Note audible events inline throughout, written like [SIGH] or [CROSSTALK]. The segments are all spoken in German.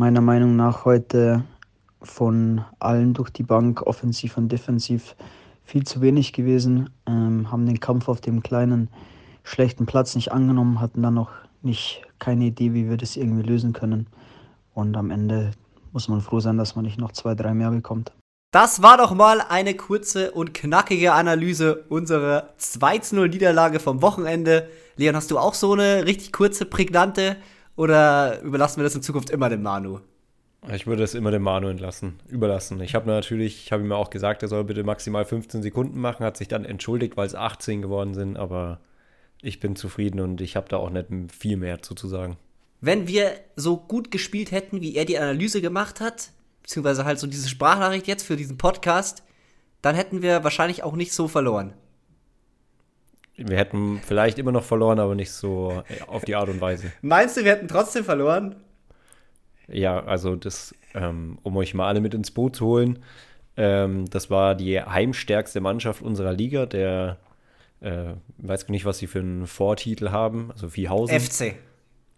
meiner Meinung nach heute von allen durch die Bank, offensiv und defensiv, viel zu wenig gewesen. Ähm, haben den Kampf auf dem kleinen, schlechten Platz nicht angenommen, hatten dann noch nicht keine Idee, wie wir das irgendwie lösen können. Und am Ende muss man froh sein, dass man nicht noch zwei, drei mehr bekommt. Das war doch mal eine kurze und knackige Analyse unserer 2-0-Niederlage vom Wochenende. Leon, hast du auch so eine richtig kurze, prägnante oder überlassen wir das in Zukunft immer dem Manu? Ich würde es immer dem Manu entlassen, überlassen. Ich habe natürlich, ich habe ihm auch gesagt, er soll bitte maximal 15 Sekunden machen, hat sich dann entschuldigt, weil es 18 geworden sind, aber ich bin zufrieden und ich habe da auch nicht viel mehr zu, zu sagen. Wenn wir so gut gespielt hätten, wie er die Analyse gemacht hat, beziehungsweise halt so diese Sprachnachricht jetzt für diesen Podcast, dann hätten wir wahrscheinlich auch nicht so verloren. Wir hätten vielleicht immer noch verloren, aber nicht so auf die Art und Weise. Meinst du, wir hätten trotzdem verloren? Ja, also das, ähm, um euch mal alle mit ins Boot zu holen, ähm, das war die heimstärkste Mannschaft unserer Liga, der, äh, weiß nicht, was sie für einen Vortitel haben, also Viehhausen. FC.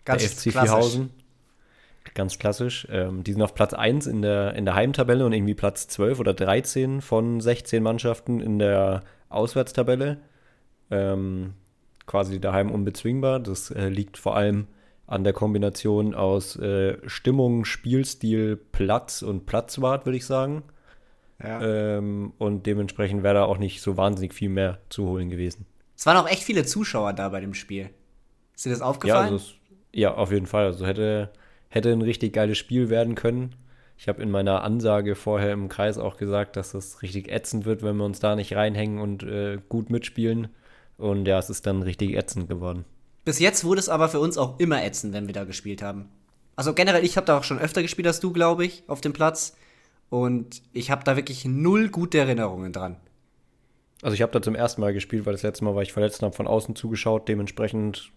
Ganz der FC klassisch. Viehhausen. Ganz klassisch. Ähm, die sind auf Platz 1 in der, in der Heimtabelle und irgendwie Platz 12 oder 13 von 16 Mannschaften in der Auswärtstabelle. Ähm, quasi daheim unbezwingbar. Das äh, liegt vor allem an der Kombination aus äh, Stimmung, Spielstil, Platz und Platzwart, würde ich sagen. Ja. Ähm, und dementsprechend wäre da auch nicht so wahnsinnig viel mehr zu holen gewesen. Es waren auch echt viele Zuschauer da bei dem Spiel. Ist dir das aufgefallen? Ja, also es, ja auf jeden Fall. Also hätte hätte ein richtig geiles Spiel werden können. Ich habe in meiner Ansage vorher im Kreis auch gesagt, dass es richtig ätzend wird, wenn wir uns da nicht reinhängen und äh, gut mitspielen. Und ja, es ist dann richtig ätzend geworden. Bis jetzt wurde es aber für uns auch immer ätzend, wenn wir da gespielt haben. Also generell, ich habe da auch schon öfter gespielt als du, glaube ich, auf dem Platz. Und ich habe da wirklich null gute Erinnerungen dran. Also ich habe da zum ersten Mal gespielt, weil das letzte Mal war ich verletzt und habe von außen zugeschaut. Dementsprechend,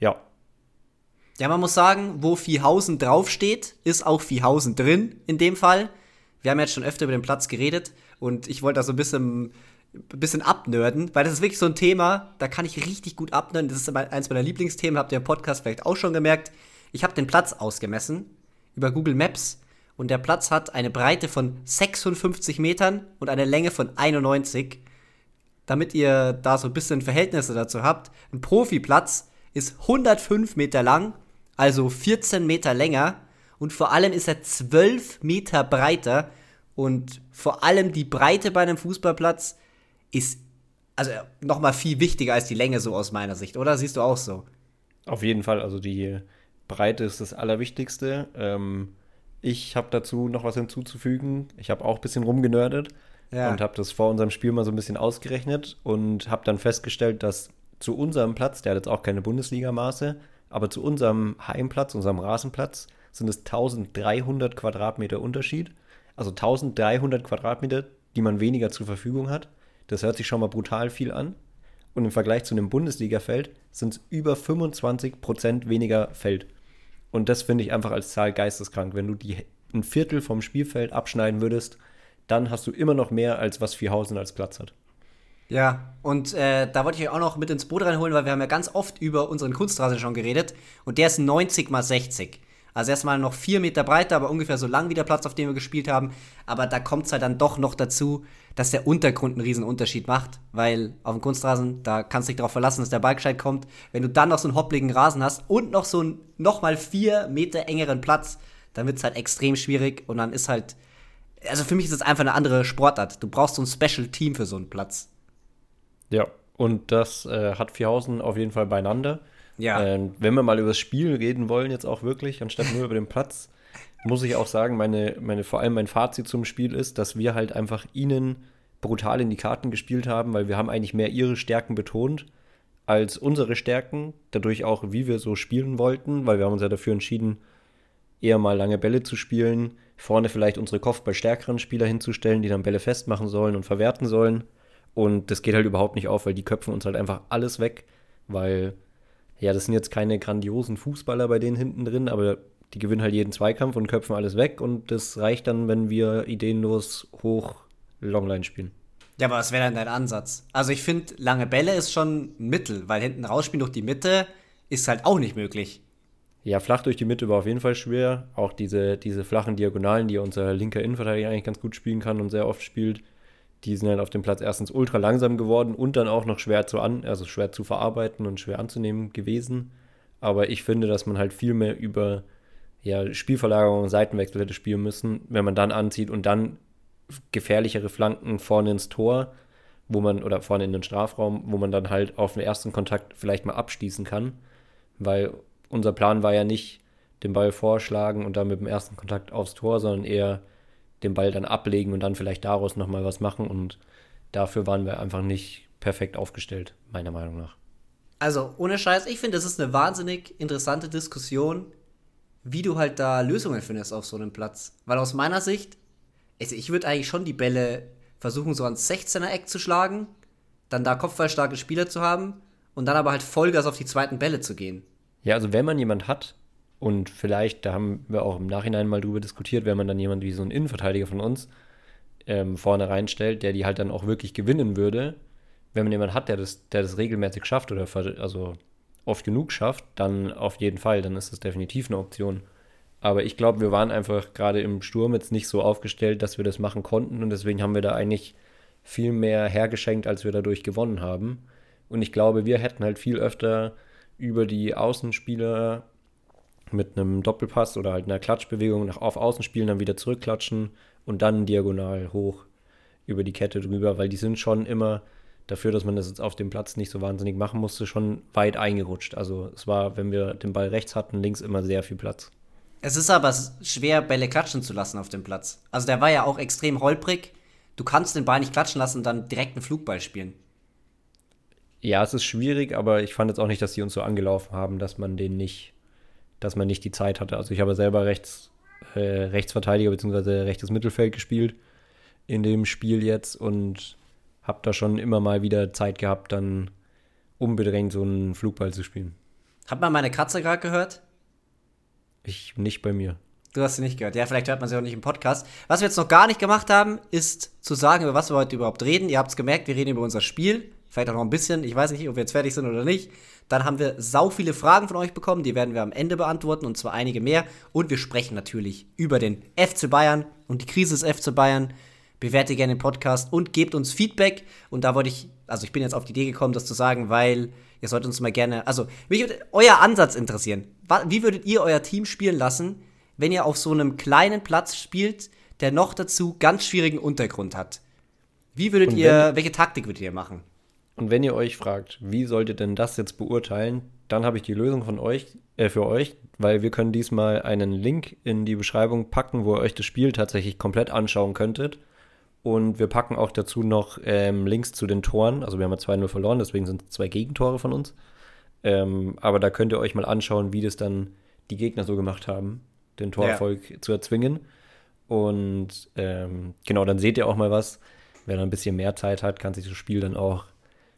ja, ja, man muss sagen, wo Viehhausen draufsteht, ist auch Viehhausen drin in dem Fall. Wir haben jetzt schon öfter über den Platz geredet und ich wollte da so ein bisschen, ein bisschen abnörden, weil das ist wirklich so ein Thema, da kann ich richtig gut abnörden. Das ist eins meiner Lieblingsthemen, habt ihr im Podcast vielleicht auch schon gemerkt. Ich habe den Platz ausgemessen über Google Maps und der Platz hat eine Breite von 56 Metern und eine Länge von 91. Damit ihr da so ein bisschen Verhältnisse dazu habt, ein Profiplatz ist 105 Meter lang also 14 Meter länger und vor allem ist er 12 Meter breiter und vor allem die Breite bei einem Fußballplatz ist also nochmal viel wichtiger als die Länge so aus meiner Sicht, oder? Siehst du auch so? Auf jeden Fall, also die Breite ist das Allerwichtigste. Ähm, ich habe dazu noch was hinzuzufügen. Ich habe auch ein bisschen rumgenördet ja. und habe das vor unserem Spiel mal so ein bisschen ausgerechnet und habe dann festgestellt, dass zu unserem Platz, der hat jetzt auch keine Bundesliga-Maße, aber zu unserem Heimplatz, unserem Rasenplatz, sind es 1300 Quadratmeter Unterschied. Also 1300 Quadratmeter, die man weniger zur Verfügung hat. Das hört sich schon mal brutal viel an. Und im Vergleich zu einem Bundesliga-Feld sind es über 25 Prozent weniger Feld. Und das finde ich einfach als Zahl geisteskrank. Wenn du die, ein Viertel vom Spielfeld abschneiden würdest, dann hast du immer noch mehr, als was Vierhausen als Platz hat. Ja, und äh, da wollte ich euch auch noch mit ins Boot reinholen, weil wir haben ja ganz oft über unseren Kunstrasen schon geredet. Und der ist 90 mal 60. Also erstmal noch 4 Meter breiter, aber ungefähr so lang wie der Platz, auf dem wir gespielt haben. Aber da kommt es halt dann doch noch dazu, dass der Untergrund einen riesen Unterschied macht. Weil auf dem Kunstrasen, da kannst du dich darauf verlassen, dass der Ball gescheit kommt. Wenn du dann noch so einen hoppligen Rasen hast und noch so einen nochmal 4 Meter engeren Platz, dann wird es halt extrem schwierig. Und dann ist halt, also für mich ist es einfach eine andere Sportart. Du brauchst so ein Special Team für so einen Platz. Ja, und das äh, hat Vierhausen auf jeden Fall beieinander. Ja. Ähm, wenn wir mal über das Spiel reden wollen, jetzt auch wirklich, anstatt nur über den Platz, [LAUGHS] muss ich auch sagen, meine, meine, vor allem mein Fazit zum Spiel ist, dass wir halt einfach ihnen brutal in die Karten gespielt haben, weil wir haben eigentlich mehr ihre Stärken betont als unsere Stärken, dadurch auch, wie wir so spielen wollten, weil wir haben uns ja dafür entschieden, eher mal lange Bälle zu spielen, vorne vielleicht unsere Kopfball stärkeren Spieler hinzustellen, die dann Bälle festmachen sollen und verwerten sollen und das geht halt überhaupt nicht auf, weil die köpfen uns halt einfach alles weg, weil, ja, das sind jetzt keine grandiosen Fußballer bei denen hinten drin, aber die gewinnen halt jeden Zweikampf und köpfen alles weg und das reicht dann, wenn wir ideenlos hoch Longline spielen. Ja, aber was wäre dann dein Ansatz? Also ich finde, lange Bälle ist schon ein Mittel, weil hinten rausspielen durch die Mitte ist halt auch nicht möglich. Ja, flach durch die Mitte war auf jeden Fall schwer. Auch diese, diese flachen Diagonalen, die unser linker Innenverteidiger eigentlich ganz gut spielen kann und sehr oft spielt, die sind halt auf dem Platz erstens ultra langsam geworden und dann auch noch schwer zu an, also schwer zu verarbeiten und schwer anzunehmen gewesen. Aber ich finde, dass man halt viel mehr über ja, Spielverlagerung und Seitenwechsel hätte spielen müssen, wenn man dann anzieht und dann gefährlichere Flanken vorne ins Tor, wo man, oder vorne in den Strafraum, wo man dann halt auf den ersten Kontakt vielleicht mal abschließen kann. Weil unser Plan war ja nicht, den Ball vorschlagen und dann mit dem ersten Kontakt aufs Tor, sondern eher den Ball dann ablegen und dann vielleicht daraus nochmal was machen. Und dafür waren wir einfach nicht perfekt aufgestellt, meiner Meinung nach. Also, ohne Scheiß, ich finde, das ist eine wahnsinnig interessante Diskussion, wie du halt da Lösungen findest auf so einem Platz. Weil aus meiner Sicht, also ich würde eigentlich schon die Bälle versuchen, so ans 16er Eck zu schlagen, dann da kopfballstarke Spieler zu haben und dann aber halt Vollgas auf die zweiten Bälle zu gehen. Ja, also wenn man jemand hat, und vielleicht, da haben wir auch im Nachhinein mal drüber diskutiert, wenn man dann jemand wie so ein Innenverteidiger von uns ähm, vorne reinstellt, der die halt dann auch wirklich gewinnen würde, wenn man jemanden hat, der das, der das regelmäßig schafft oder also oft genug schafft, dann auf jeden Fall, dann ist das definitiv eine Option. Aber ich glaube, wir waren einfach gerade im Sturm jetzt nicht so aufgestellt, dass wir das machen konnten und deswegen haben wir da eigentlich viel mehr hergeschenkt, als wir dadurch gewonnen haben. Und ich glaube, wir hätten halt viel öfter über die Außenspieler mit einem Doppelpass oder halt einer Klatschbewegung nach auf Außen spielen, dann wieder zurückklatschen und dann diagonal hoch über die Kette drüber, weil die sind schon immer dafür, dass man das jetzt auf dem Platz nicht so wahnsinnig machen musste, schon weit eingerutscht. Also es war, wenn wir den Ball rechts hatten, links immer sehr viel Platz. Es ist aber schwer, Bälle klatschen zu lassen auf dem Platz. Also der war ja auch extrem holprig. Du kannst den Ball nicht klatschen lassen und dann direkt einen Flugball spielen. Ja, es ist schwierig, aber ich fand jetzt auch nicht, dass sie uns so angelaufen haben, dass man den nicht dass man nicht die Zeit hatte. Also ich habe selber rechts, äh, Rechtsverteidiger bzw. rechtes Mittelfeld gespielt in dem Spiel jetzt und habe da schon immer mal wieder Zeit gehabt, dann unbedingt so einen Flugball zu spielen. Hat man meine Katze gerade gehört? Ich nicht bei mir. Du hast sie nicht gehört. Ja, vielleicht hört man sie auch nicht im Podcast. Was wir jetzt noch gar nicht gemacht haben, ist zu sagen, über was wir heute überhaupt reden. Ihr habt es gemerkt, wir reden über unser Spiel. Vielleicht auch noch ein bisschen. Ich weiß nicht, ob wir jetzt fertig sind oder nicht. Dann haben wir sau viele Fragen von euch bekommen, die werden wir am Ende beantworten und zwar einige mehr. Und wir sprechen natürlich über den FC Bayern und die Krise des FC Bayern. Bewertet gerne den Podcast und gebt uns Feedback. Und da wollte ich, also ich bin jetzt auf die Idee gekommen, das zu sagen, weil ihr sollt uns mal gerne, also mich würde euer Ansatz interessieren. Wie würdet ihr euer Team spielen lassen, wenn ihr auf so einem kleinen Platz spielt, der noch dazu ganz schwierigen Untergrund hat? Wie würdet ihr, welche Taktik würdet ihr machen? Und wenn ihr euch fragt, wie solltet ihr denn das jetzt beurteilen, dann habe ich die Lösung von euch, äh, für euch, weil wir können diesmal einen Link in die Beschreibung packen, wo ihr euch das Spiel tatsächlich komplett anschauen könntet. Und wir packen auch dazu noch ähm, Links zu den Toren. Also wir haben ja 2-0 verloren, deswegen sind es zwei Gegentore von uns. Ähm, aber da könnt ihr euch mal anschauen, wie das dann die Gegner so gemacht haben, den Torerfolg ja. zu erzwingen. Und ähm, genau, dann seht ihr auch mal was. Wer dann ein bisschen mehr Zeit hat, kann sich das Spiel dann auch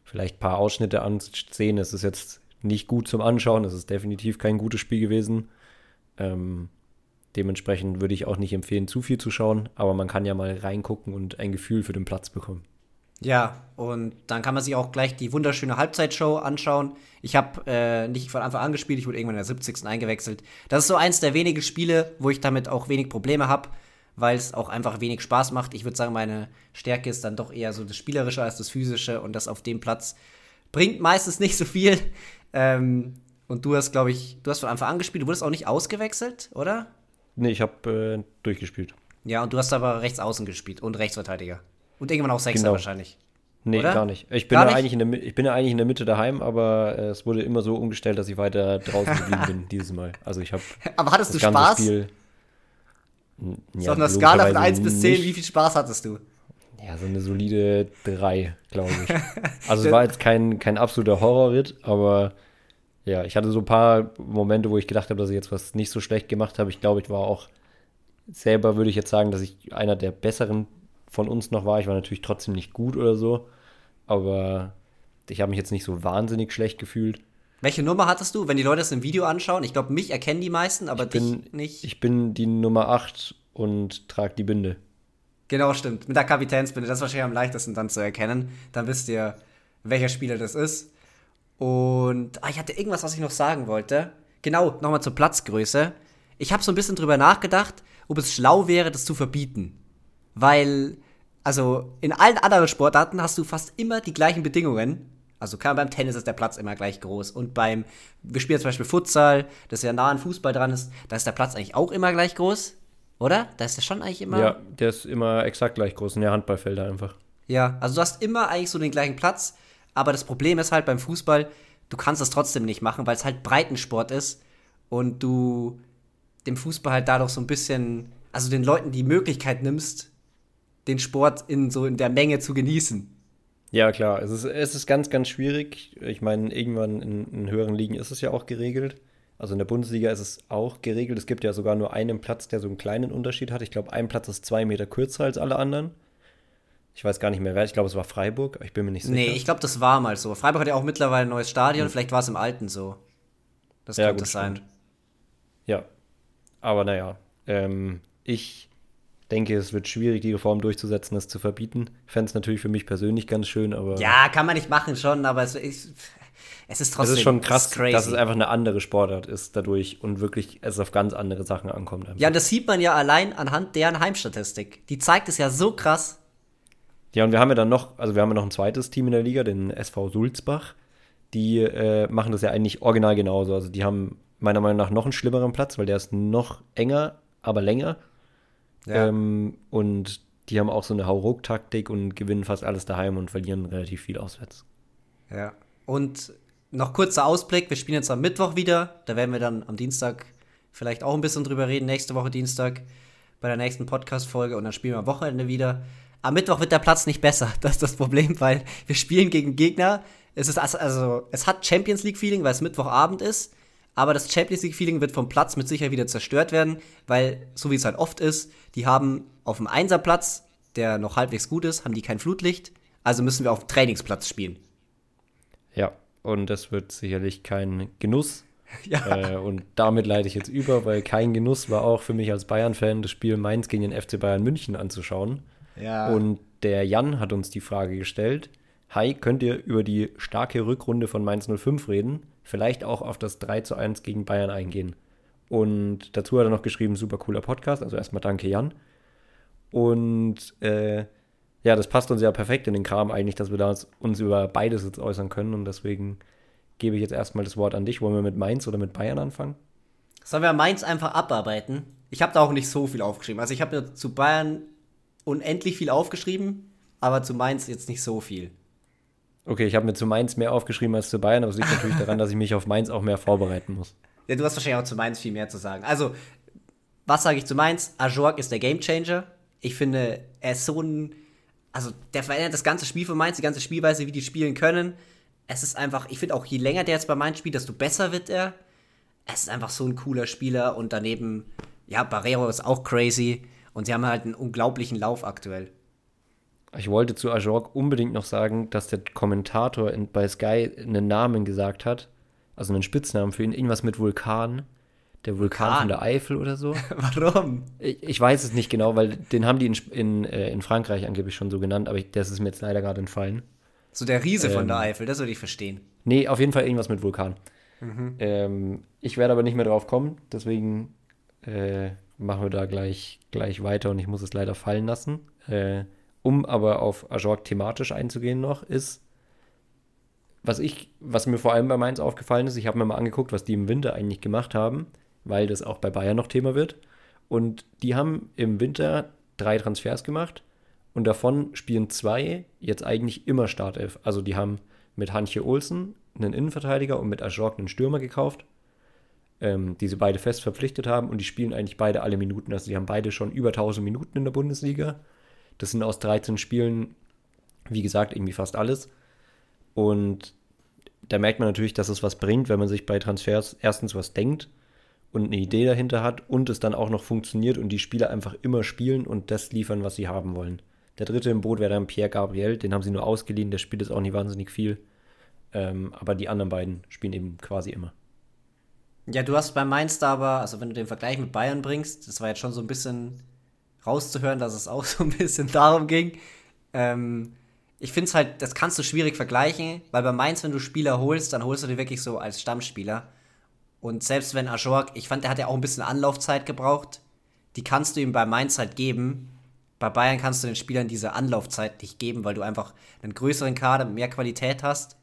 vielleicht ein paar Ausschnitte ansehen. Es ist jetzt nicht gut zum Anschauen, es ist definitiv kein gutes Spiel gewesen. Ähm, dementsprechend würde ich auch nicht empfehlen, zu viel zu schauen, aber man kann ja mal reingucken und ein Gefühl für den Platz bekommen. Ja, und dann kann man sich auch gleich die wunderschöne Halbzeitshow anschauen. Ich habe äh, nicht von Anfang an gespielt, ich wurde irgendwann in der 70. eingewechselt. Das ist so eins der wenigen Spiele, wo ich damit auch wenig Probleme habe weil es auch einfach wenig Spaß macht. Ich würde sagen, meine Stärke ist dann doch eher so das Spielerische als das Physische und das auf dem Platz bringt meistens nicht so viel. Ähm, und du hast, glaube ich, du hast von Anfang an gespielt, du wurdest auch nicht ausgewechselt, oder? Nee, ich habe äh, durchgespielt. Ja, und du hast aber rechts außen gespielt und Rechtsverteidiger. Und irgendwann auch Sechser genau. wahrscheinlich. Nee, oder? gar nicht. Ich bin, gar ja Eigentlich in der, ich bin ja eigentlich in der Mitte daheim, aber äh, es wurde immer so umgestellt, dass ich weiter draußen geblieben [LAUGHS] bin dieses Mal. Also ich habe. aber hattest du Spaß? Spiel, ja, so auf einer Skala von 1 bis 10, wie viel Spaß hattest du? Ja, so eine solide 3, glaube ich. [LAUGHS] Also es war jetzt kein, kein absoluter Horrorritt, aber ja, ich hatte so ein paar Momente, wo ich gedacht habe, dass ich jetzt was nicht so schlecht gemacht habe. Ich glaube, ich war auch selber, würde ich jetzt sagen, dass ich einer der besseren von uns noch war. Ich war natürlich trotzdem nicht gut oder so, aber ich habe mich jetzt nicht so wahnsinnig schlecht gefühlt. Welche Nummer hattest du, wenn die Leute das im Video anschauen? Ich glaube, mich erkennen die meisten, aber ich bin, dich nicht. Ich bin die Nummer 8 und trage die Binde. Genau, stimmt. Mit der Kapitänsbinde. Das ist wahrscheinlich am leichtesten dann zu erkennen. Dann wisst ihr, welcher Spieler das ist. Und ah, ich hatte irgendwas, was ich noch sagen wollte. genau, nochmal zur Platzgröße. Ich habe so ein bisschen drüber nachgedacht, ob es schlau wäre, das zu verbieten. Weil, also in allen anderen Sportarten hast du fast immer die gleichen Bedingungen. Also kann, beim Tennis ist der Platz immer gleich groß. Und beim, wir spielen zum Beispiel Futsal, das ja nah an Fußball dran ist, da ist der Platz eigentlich auch immer gleich groß. Oder? Da ist der schon eigentlich immer. Ja, der ist immer exakt gleich groß in der Handballfelder einfach. Ja, also du hast immer eigentlich so den gleichen Platz. Aber das Problem ist halt beim Fußball, du kannst das trotzdem nicht machen, weil es halt Breitensport ist und du dem Fußball halt dadurch so ein bisschen, also den Leuten die Möglichkeit nimmst, den Sport in so in der Menge zu genießen. Ja, klar. Es ist, es ist ganz, ganz schwierig. Ich meine, irgendwann in, in höheren Ligen ist es ja auch geregelt. Also in der Bundesliga ist es auch geregelt. Es gibt ja sogar nur einen Platz, der so einen kleinen Unterschied hat. Ich glaube, ein Platz ist zwei Meter kürzer als alle anderen. Ich weiß gar nicht mehr wer. Ich glaube, es war Freiburg. Ich bin mir nicht sicher. Nee, ich glaube, das war mal so. Freiburg hat ja auch mittlerweile ein neues Stadion. Hm. Vielleicht war es im alten so. Das ja, könnte gut, sein. Stimmt. Ja. Aber naja. Ähm, ich denke, es wird schwierig, die Reform durchzusetzen, das zu verbieten. Ich fände es natürlich für mich persönlich ganz schön, aber. Ja, kann man nicht machen schon, aber es, ich, es ist trotzdem. Es ist schon krass, ist dass es einfach eine andere Sportart ist dadurch und wirklich es auf ganz andere Sachen ankommt. Einfach. Ja, das sieht man ja allein anhand deren Heimstatistik. Die zeigt es ja so krass. Ja, und wir haben ja dann noch, also wir haben ja noch ein zweites Team in der Liga, den SV Sulzbach. Die äh, machen das ja eigentlich original genauso. Also die haben meiner Meinung nach noch einen schlimmeren Platz, weil der ist noch enger, aber länger. Ja. Ähm, und die haben auch so eine Hauruck-Taktik und gewinnen fast alles daheim und verlieren relativ viel auswärts. Ja. Und noch kurzer Ausblick: Wir spielen jetzt am Mittwoch wieder. Da werden wir dann am Dienstag vielleicht auch ein bisschen drüber reden. Nächste Woche Dienstag bei der nächsten Podcast-Folge und dann spielen wir am Wochenende wieder. Am Mittwoch wird der Platz nicht besser. [LAUGHS] Das ist das Problem, weil wir spielen gegen Gegner. Es ist also, es hat Champions League-Feeling, weil es Mittwochabend ist. Aber das Champions League-Feeling wird vom Platz mit Sicherheit wieder zerstört werden, weil, so wie es halt oft ist, die haben auf dem Einserplatz, der noch halbwegs gut ist, haben die kein Flutlicht. Also müssen wir auf dem Trainingsplatz spielen. Ja, und das wird sicherlich kein Genuss. [LAUGHS] Ja. Äh, und damit leite ich jetzt über, weil kein Genuss war auch für mich als Bayern-Fan, das Spiel Mainz gegen den FC Bayern München anzuschauen. Ja. Und der Jan hat uns die Frage gestellt: Hi, könnt ihr über die starke Rückrunde von Mainz 05 reden? Vielleicht auch auf das 3 zu 1 gegen Bayern eingehen. Und dazu hat er noch geschrieben, super cooler Podcast. Also erstmal danke, Jan. Und äh, ja, das passt uns ja perfekt in den Kram eigentlich, dass wir da uns über beides jetzt äußern können. Und deswegen gebe ich jetzt erstmal das Wort an dich. Wollen wir mit Mainz oder mit Bayern anfangen? Sollen wir Mainz einfach abarbeiten? Ich habe da auch nicht so viel aufgeschrieben. Also ich habe ja zu Bayern unendlich viel aufgeschrieben, aber zu Mainz jetzt nicht so viel. Okay, ich habe mir zu Mainz mehr aufgeschrieben als zu Bayern, aber es liegt natürlich daran, dass ich mich auf Mainz auch mehr vorbereiten muss. [LAUGHS] Ja, du hast wahrscheinlich auch zu Mainz viel mehr zu sagen. Also, was sage ich zu Mainz? Ajorg ist der Gamechanger. Ich finde, er ist so ein. Also, der verändert das ganze Spiel von Mainz, die ganze Spielweise, wie die spielen können. Es ist einfach, ich finde auch, je länger der jetzt bei Mainz spielt, desto besser wird er. Es ist einfach so ein cooler Spieler und daneben, ja, Barrero ist auch crazy und sie haben halt einen unglaublichen Lauf aktuell. Ich wollte zu Ajorg unbedingt noch sagen, dass der Kommentator in, bei Sky einen Namen gesagt hat, also einen Spitznamen für ihn, irgendwas mit Vulkan. Der Vulkan, Vulkan. von der Eifel oder so. [LAUGHS] Warum? Ich, ich, weiß es nicht genau, weil den haben die in, in, äh, in Frankreich angeblich schon so genannt, aber ich, das ist mir jetzt leider gerade entfallen. So der Riese ähm, von der ähm, Eifel, das würde ich verstehen. Nee, auf jeden Fall irgendwas mit Vulkan. Mhm. Ähm, ich werde aber nicht mehr drauf kommen, deswegen äh, machen wir da gleich, gleich weiter und ich muss es leider fallen lassen. Äh, um aber auf Ajorg thematisch einzugehen noch, ist, was ich, was mir vor allem bei Mainz aufgefallen ist, ich habe mir mal angeguckt, was die im Winter eigentlich gemacht haben, weil das auch bei Bayern noch Thema wird. Und die haben im Winter drei Transfers gemacht und davon spielen zwei jetzt eigentlich immer Startelf. Also die haben mit Hanche Olsen einen Innenverteidiger und mit Ajorg einen Stürmer gekauft, ähm, die sie beide fest verpflichtet haben und die spielen eigentlich beide alle Minuten. Also die haben beide schon über 1000 Minuten in der Bundesliga das sind aus 13 Spielen, wie gesagt, irgendwie fast alles. Und da merkt man natürlich, dass es was bringt, wenn man sich bei Transfers erstens was denkt und eine Idee dahinter hat und es dann auch noch funktioniert und die Spieler einfach immer spielen und das liefern, was sie haben wollen. Der dritte im Boot wäre dann Pierre Gabriel, den haben sie nur ausgeliehen, der spielt jetzt auch nicht wahnsinnig viel. Ähm, aber die anderen beiden spielen eben quasi immer. Ja, du hast bei Mainz da aber, also wenn du den Vergleich mit Bayern bringst, das war jetzt schon so ein bisschen rauszuhören, dass es auch [LAUGHS] so ein bisschen darum ging. Ähm, ich finde es halt, das kannst du schwierig vergleichen, weil bei Mainz, wenn du Spieler holst, dann holst du die wirklich so als Stammspieler. Und selbst wenn Ajorg, ich fand, der hat ja auch ein bisschen Anlaufzeit gebraucht, die kannst du ihm bei Mainz halt geben. Bei Bayern kannst du den Spielern diese Anlaufzeit nicht geben, weil du einfach einen größeren Kader, mehr Qualität hast.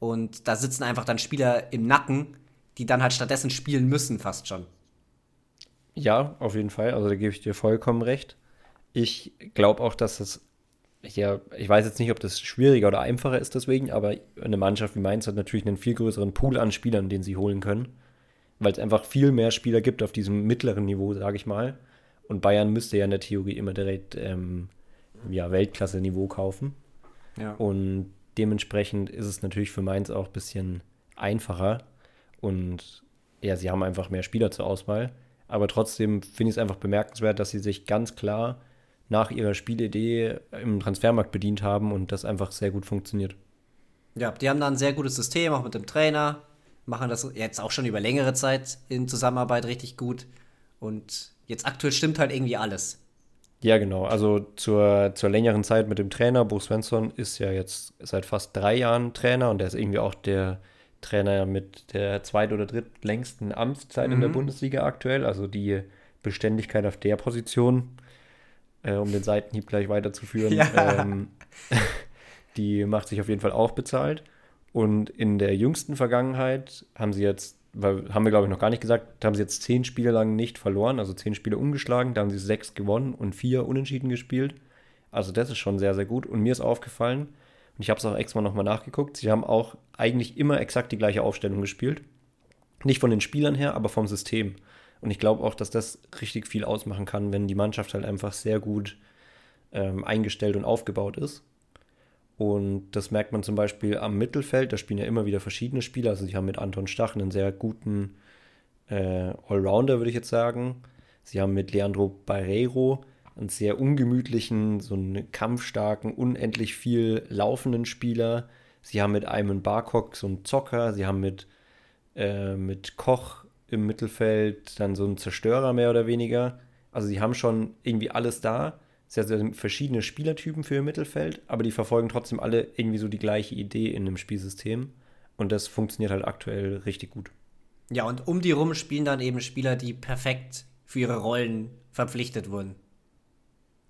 Und da sitzen einfach dann Spieler im Nacken, die dann halt stattdessen spielen müssen, fast schon. Ja, auf jeden Fall. Also da gebe ich dir vollkommen recht. Ich glaube auch, dass es ja, ich weiß jetzt nicht, ob das schwieriger oder einfacher ist deswegen, aber eine Mannschaft wie Mainz hat natürlich einen viel größeren Pool an Spielern, den sie holen können, weil es einfach viel mehr Spieler gibt auf diesem mittleren Niveau, sage ich mal. Und Bayern müsste ja in der Theorie immer direkt ähm, ja, Weltklasse-Niveau kaufen. Ja. Und dementsprechend ist es natürlich für Mainz auch ein bisschen einfacher. Und ja, sie haben einfach mehr Spieler zur Auswahl. Aber trotzdem finde ich es einfach bemerkenswert, dass sie sich ganz klar nach ihrer Spielidee im Transfermarkt bedient haben und das einfach sehr gut funktioniert. Ja, die haben da ein sehr gutes System, auch mit dem Trainer, machen das jetzt auch schon über längere Zeit in Zusammenarbeit richtig gut und jetzt aktuell stimmt halt irgendwie alles. Ja, genau. Also zur, zur längeren Zeit mit dem Trainer, Bo Svensson ist ja jetzt seit fast drei Jahren Trainer und der ist irgendwie auch der Trainer mit der zweit- oder drittlängsten Amtszeit mhm. in der mhm. Bundesliga aktuell. Also die Beständigkeit auf der Position äh, um den Seitenhieb gleich weiterzuführen, [LAUGHS] ja. ähm, [LAUGHS] die macht sich auf jeden Fall auch bezahlt. Und in der jüngsten Vergangenheit haben sie jetzt, weil, haben wir glaube ich noch gar nicht gesagt, haben sie jetzt zehn Spiele lang nicht verloren, also zehn Spiele umgeschlagen, da haben sie sechs gewonnen und vier unentschieden gespielt. Also das ist schon sehr, sehr gut. Und mir ist aufgefallen, und ich habe es auch extra nochmal nachgeguckt, sie haben auch eigentlich immer exakt die gleiche Aufstellung gespielt. Nicht von den Spielern her, aber vom System. Und ich glaube auch, dass das richtig viel ausmachen kann, wenn die Mannschaft halt einfach sehr gut ähm, eingestellt und aufgebaut ist. Und das merkt man zum Beispiel am Mittelfeld. Da spielen ja immer wieder verschiedene Spieler. Also sie haben mit Anton Stach einen sehr guten äh, Allrounder, würde ich jetzt sagen. Sie haben mit Leandro Barreiro einen sehr ungemütlichen, so einen kampfstarken, unendlich viel laufenden Spieler. Sie haben mit Ayman Barkok so einen Zocker. Sie haben mit, äh, mit Koch im Mittelfeld dann so ein Zerstörer mehr oder weniger. Also sie haben schon irgendwie alles da. Sehr, sehr verschiedene Spielertypen für ihr Mittelfeld, aber die verfolgen trotzdem alle irgendwie so die gleiche Idee in einem Spielsystem. Und das funktioniert halt aktuell richtig gut. Ja, und um die rum spielen dann eben Spieler, die perfekt für ihre Rollen verpflichtet wurden.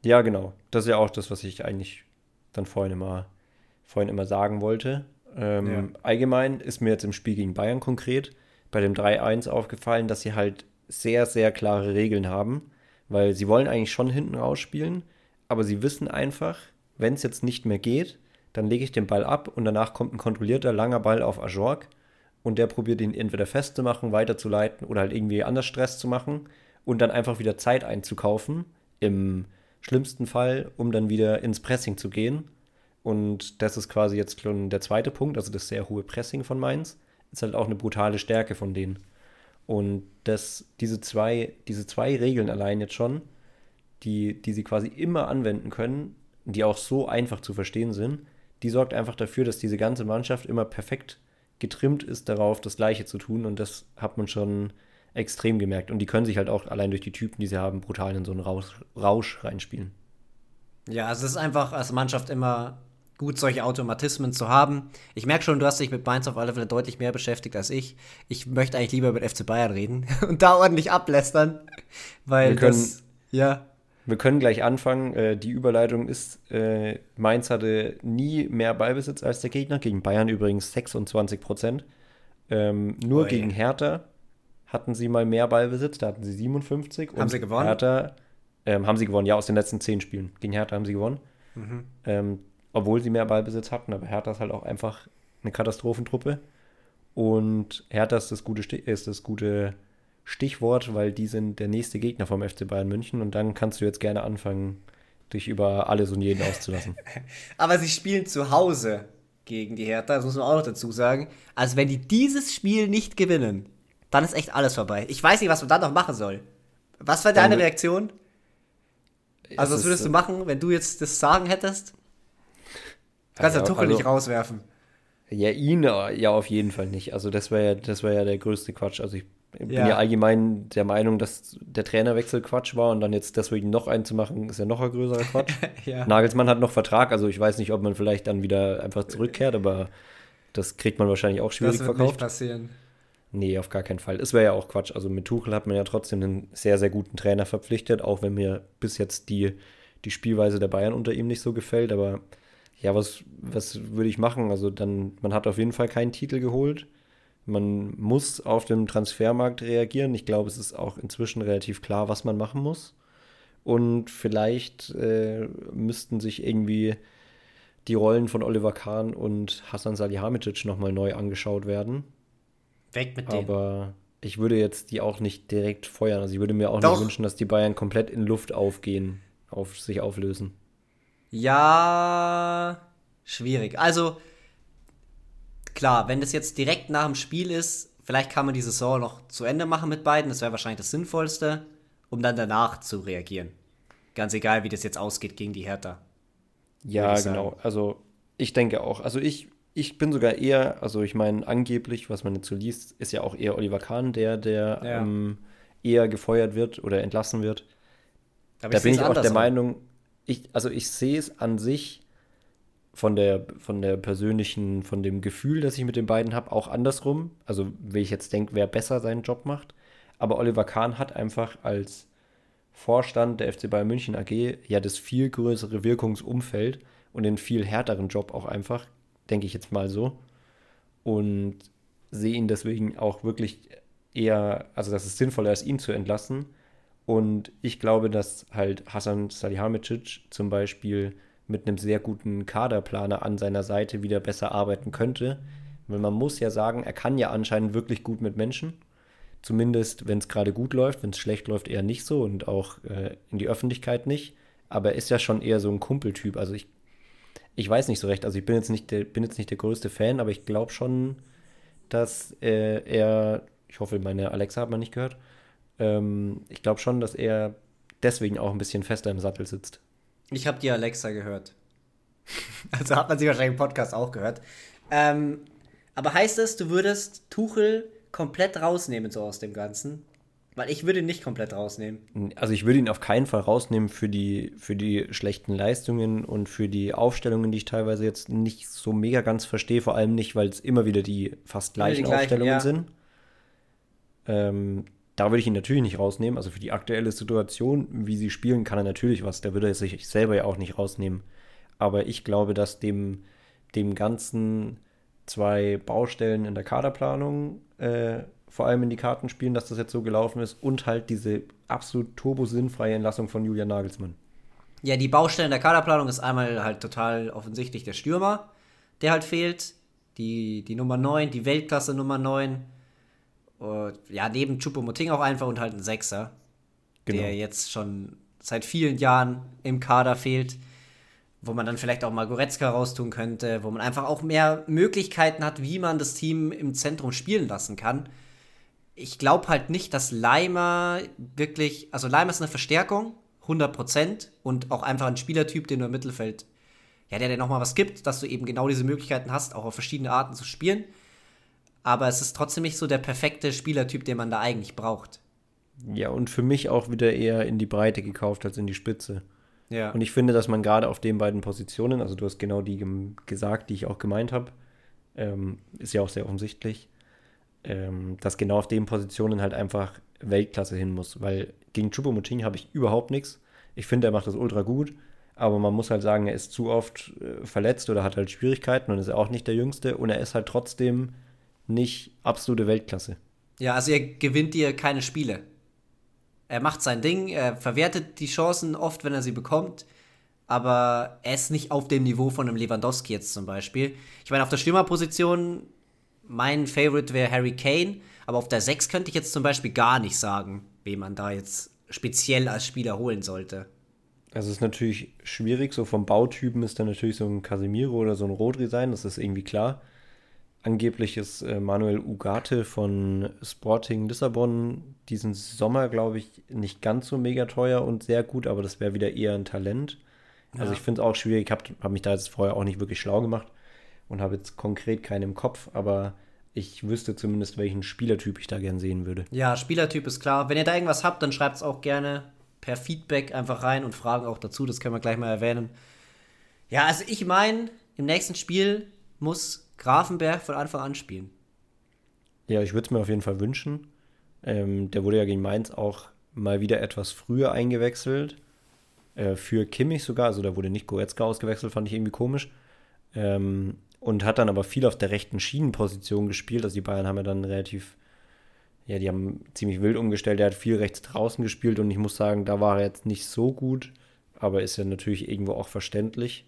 Ja, genau. Das ist ja auch das, was ich eigentlich dann vorhin immer, vorhin immer sagen wollte. Ähm, ja. Allgemein ist mir jetzt im Spiel gegen Bayern konkret bei dem 3-1 aufgefallen, dass sie halt sehr, sehr klare Regeln haben, weil sie wollen eigentlich schon hinten rausspielen, aber sie wissen einfach, wenn es jetzt nicht mehr geht, dann lege ich den Ball ab und danach kommt ein kontrollierter langer Ball auf Ajorg und der probiert ihn entweder festzumachen, weiterzuleiten oder halt irgendwie anders Stress zu machen und dann einfach wieder Zeit einzukaufen, im schlimmsten Fall, um dann wieder ins Pressing zu gehen. Und das ist quasi jetzt schon der zweite Punkt, also das sehr hohe Pressing von Mainz ist halt auch eine brutale Stärke von denen. Und das, diese, zwei, diese zwei Regeln allein jetzt schon, die, die sie quasi immer anwenden können, die auch so einfach zu verstehen sind, die sorgt einfach dafür, dass diese ganze Mannschaft immer perfekt getrimmt ist darauf, das Gleiche zu tun. Und das hat man schon extrem gemerkt. Und die können sich halt auch allein durch die Typen, die sie haben, brutal in so einen Rausch, Rausch reinspielen. Ja, es ist einfach als Mannschaft immer gut, solche Automatismen zu haben. Ich merke schon, du hast dich mit Mainz auf alle Fälle deutlich mehr beschäftigt als ich. Ich möchte eigentlich lieber mit FC Bayern reden [LAUGHS] und da ordentlich ablästern, weil wir können, das, ja. Wir können gleich anfangen. Äh, die Überleitung ist, äh, Mainz hatte nie mehr Ballbesitz als der Gegner, gegen Bayern übrigens 26 Prozent. Ähm, nur Oi. gegen Hertha hatten sie mal mehr Ballbesitz, da hatten sie 57. Haben sie gewonnen? Hertha ähm, haben sie gewonnen, ja, aus den letzten zehn Spielen. Gegen Hertha haben sie gewonnen. Mhm. Ähm, obwohl sie mehr Ballbesitz hatten, aber Hertha ist halt auch einfach eine Katastrophentruppe. Und Hertha ist das gute, ist das gute Stichwort, weil die sind der nächste Gegner vom FC Bayern München und dann kannst du jetzt gerne anfangen, dich über alles und jeden auszulassen. [LAUGHS] aber sie spielen zu Hause gegen die Hertha, das muss man auch noch dazu sagen. Also wenn die dieses Spiel nicht gewinnen, dann ist echt alles vorbei. Ich weiß nicht, was man dann noch machen soll. Was war deine Reaktion? Also was würdest du machen, wenn du jetzt das Sagen hättest? Kannst ja, Tuchel also, nicht rauswerfen. Ja, ihn ja auf jeden Fall nicht. Also das wäre ja, das wäre ja der größte Quatsch. Also ich bin ja. ja. allgemein der Meinung, dass der Trainerwechsel Quatsch war und dann jetzt deswegen noch einen zu machen, ist ja noch ein größerer Quatsch. [LAUGHS] ja. Nagelsmann hat noch Vertrag, also ich weiß nicht, ob man vielleicht dann wieder einfach zurückkehrt, aber das kriegt man wahrscheinlich auch schwierig das wird verkauft. Nicht passieren. Nee, auf gar keinen Fall. Es wäre ja auch Quatsch. Also mit Tuchel hat man ja trotzdem einen sehr, sehr guten Trainer verpflichtet, auch wenn mir bis jetzt die, die Spielweise der Bayern unter ihm nicht so gefällt. Aber ja, was, was würde ich machen? Also dann, man hat auf jeden Fall keinen Titel geholt. Man muss auf dem Transfermarkt reagieren. Ich glaube, es ist auch inzwischen relativ klar, was man machen muss. Und vielleicht äh, müssten sich irgendwie die Rollen von Oliver Kahn und Hassan Salihamidzic nochmal neu angeschaut werden. Weg mit denen. Aber ich würde jetzt die auch nicht direkt feuern. Also ich würde mir auch Doch. nicht wünschen, dass die Bayern komplett in Luft aufgehen, auf sich auflösen. Ja, schwierig. Also klar, wenn das jetzt direkt nach dem Spiel ist, vielleicht kann man die Saison noch zu Ende machen mit beiden. Das wäre wahrscheinlich das Sinnvollste, um dann danach zu reagieren. Ganz egal, wie das jetzt ausgeht gegen die Hertha. Ja, genau. Also ich denke auch. Also ich, ich bin sogar eher, also ich meine, angeblich, was man jetzt so liest, ist ja auch eher Oliver Kahn, der, der ja. ähm, eher gefeuert wird oder entlassen wird. Aber da bin ich auch der Meinung, ich, also ich sehe es an sich von der, von der persönlichen, von dem Gefühl, das ich mit den beiden habe, auch andersrum. Also, wie ich jetzt denke, wer besser seinen Job macht. Aber Oliver Kahn hat einfach als Vorstand der FC Bayern München AG ja das viel größere Wirkungsumfeld und den viel härteren Job auch einfach, denke ich jetzt mal so. Und sehe ihn deswegen auch wirklich eher, also dass es sinnvoller ist, ihn zu entlassen. Und ich glaube, dass halt Hasan Salihamidzic zum Beispiel mit einem sehr guten Kaderplaner an seiner Seite wieder besser arbeiten könnte. Weil man muss ja sagen, er kann ja anscheinend wirklich gut mit Menschen. Zumindest, wenn es gerade gut läuft, wenn es schlecht läuft, eher nicht so und auch äh, in die Öffentlichkeit nicht. Aber er ist ja schon eher so ein Kumpeltyp. Also ich, ich weiß nicht so recht. Also ich bin jetzt nicht der, bin jetzt nicht der größte Fan, aber ich glaube schon, dass äh, er, ich hoffe, meine Alexa hat man nicht gehört, ähm, ich glaube schon, dass er deswegen auch ein bisschen fester im Sattel sitzt. Ich habe die Alexa gehört. [LAUGHS] also hat man sie wahrscheinlich im Podcast auch gehört. Ähm, aber heißt es, du würdest Tuchel komplett rausnehmen, so aus dem Ganzen? Weil ich würde ihn nicht komplett rausnehmen. Also ich würde ihn auf keinen Fall rausnehmen für die, für die schlechten Leistungen und für die Aufstellungen, die ich teilweise jetzt nicht so mega ganz verstehe, vor allem nicht, weil es immer wieder die fast gleichen, die gleichen Aufstellungen ja. sind. Ähm, da würde ich ihn natürlich nicht rausnehmen. Also für die aktuelle Situation, wie sie spielen, kann er natürlich was. Da würde er sich selber ja auch nicht rausnehmen. Aber ich glaube, dass dem, dem Ganzen zwei Baustellen in der Kaderplanung äh, vor allem in die Karten spielen, dass das jetzt so gelaufen ist und halt diese absolut turbosinnfreie Entlassung von Julian Nagelsmann. Ja, die Baustellen der Kaderplanung ist einmal halt total offensichtlich der Stürmer, der halt fehlt. Die, die Nummer 9, die Weltklasse Nummer 9 und, ja, neben Chupomoting auch einfach und halt ein Sechser, genau. der jetzt schon seit vielen Jahren im Kader fehlt, wo man dann vielleicht auch mal Goretzka raustun könnte, wo man einfach auch mehr Möglichkeiten hat, wie man das Team im Zentrum spielen lassen kann. Ich glaube halt nicht, dass Leimer wirklich, also Leimer ist eine Verstärkung, 100% und auch einfach ein Spielertyp, den du im Mittelfeld, ja, der dir nochmal was gibt, dass du eben genau diese Möglichkeiten hast, auch auf verschiedene Arten zu spielen aber es ist trotzdem nicht so der perfekte Spielertyp, den man da eigentlich braucht. Ja, und für mich auch wieder eher in die Breite gekauft als in die Spitze. Ja. Und ich finde, dass man gerade auf den beiden Positionen, also du hast genau die gesagt, die ich auch gemeint habe, ähm, ist ja auch sehr offensichtlich, ähm, dass genau auf den Positionen halt einfach Weltklasse hin muss. Weil gegen Choupo-Moting habe ich überhaupt nichts. Ich finde, er macht das ultra gut, aber man muss halt sagen, er ist zu oft äh, verletzt oder hat halt Schwierigkeiten und ist auch nicht der Jüngste und er ist halt trotzdem nicht absolute Weltklasse. Ja, also er gewinnt dir keine Spiele. Er macht sein Ding, er verwertet die Chancen oft, wenn er sie bekommt, aber er ist nicht auf dem Niveau von einem Lewandowski jetzt zum Beispiel. Ich meine, auf der Stürmerposition, mein Favorite wäre Harry Kane, aber auf der 6 könnte ich jetzt zum Beispiel gar nicht sagen, wen man da jetzt speziell als Spieler holen sollte. Also es ist natürlich schwierig, so vom Bautypen ist dann natürlich so ein Casemiro oder so ein Rodri sein, das ist irgendwie klar. Angeblich ist äh, Manuel Ugarte von Sporting Lissabon diesen Sommer, glaube ich, nicht ganz so mega teuer und sehr gut, aber das wäre wieder eher ein Talent. Also ja. Also ich finde es auch schwierig, ich habe hab mich da jetzt vorher auch nicht wirklich schlau gemacht und habe jetzt konkret keinen im Kopf, aber ich wüsste zumindest, welchen Spielertyp ich da gern sehen würde. Ja, Spielertyp ist klar. Wenn ihr da irgendwas habt, dann schreibt es auch gerne per Feedback einfach rein und Fragen auch dazu. Das können wir gleich mal erwähnen. Ja, also ich meine, im nächsten Spiel muss Grafenberg von Anfang an spielen. Ja, ich würde es mir auf jeden Fall wünschen. Ähm, der wurde ja gegen Mainz auch mal wieder etwas früher eingewechselt. Äh, für Kimmich sogar. Also da wurde nicht Goretzka ausgewechselt, fand ich irgendwie komisch. Ähm, und hat dann aber viel auf der rechten Schienenposition gespielt. Also die Bayern haben ja dann relativ, ja, die haben ziemlich wild umgestellt. Er hat viel rechts draußen gespielt und ich muss sagen, da war er jetzt nicht so gut, aber ist ja natürlich irgendwo auch verständlich.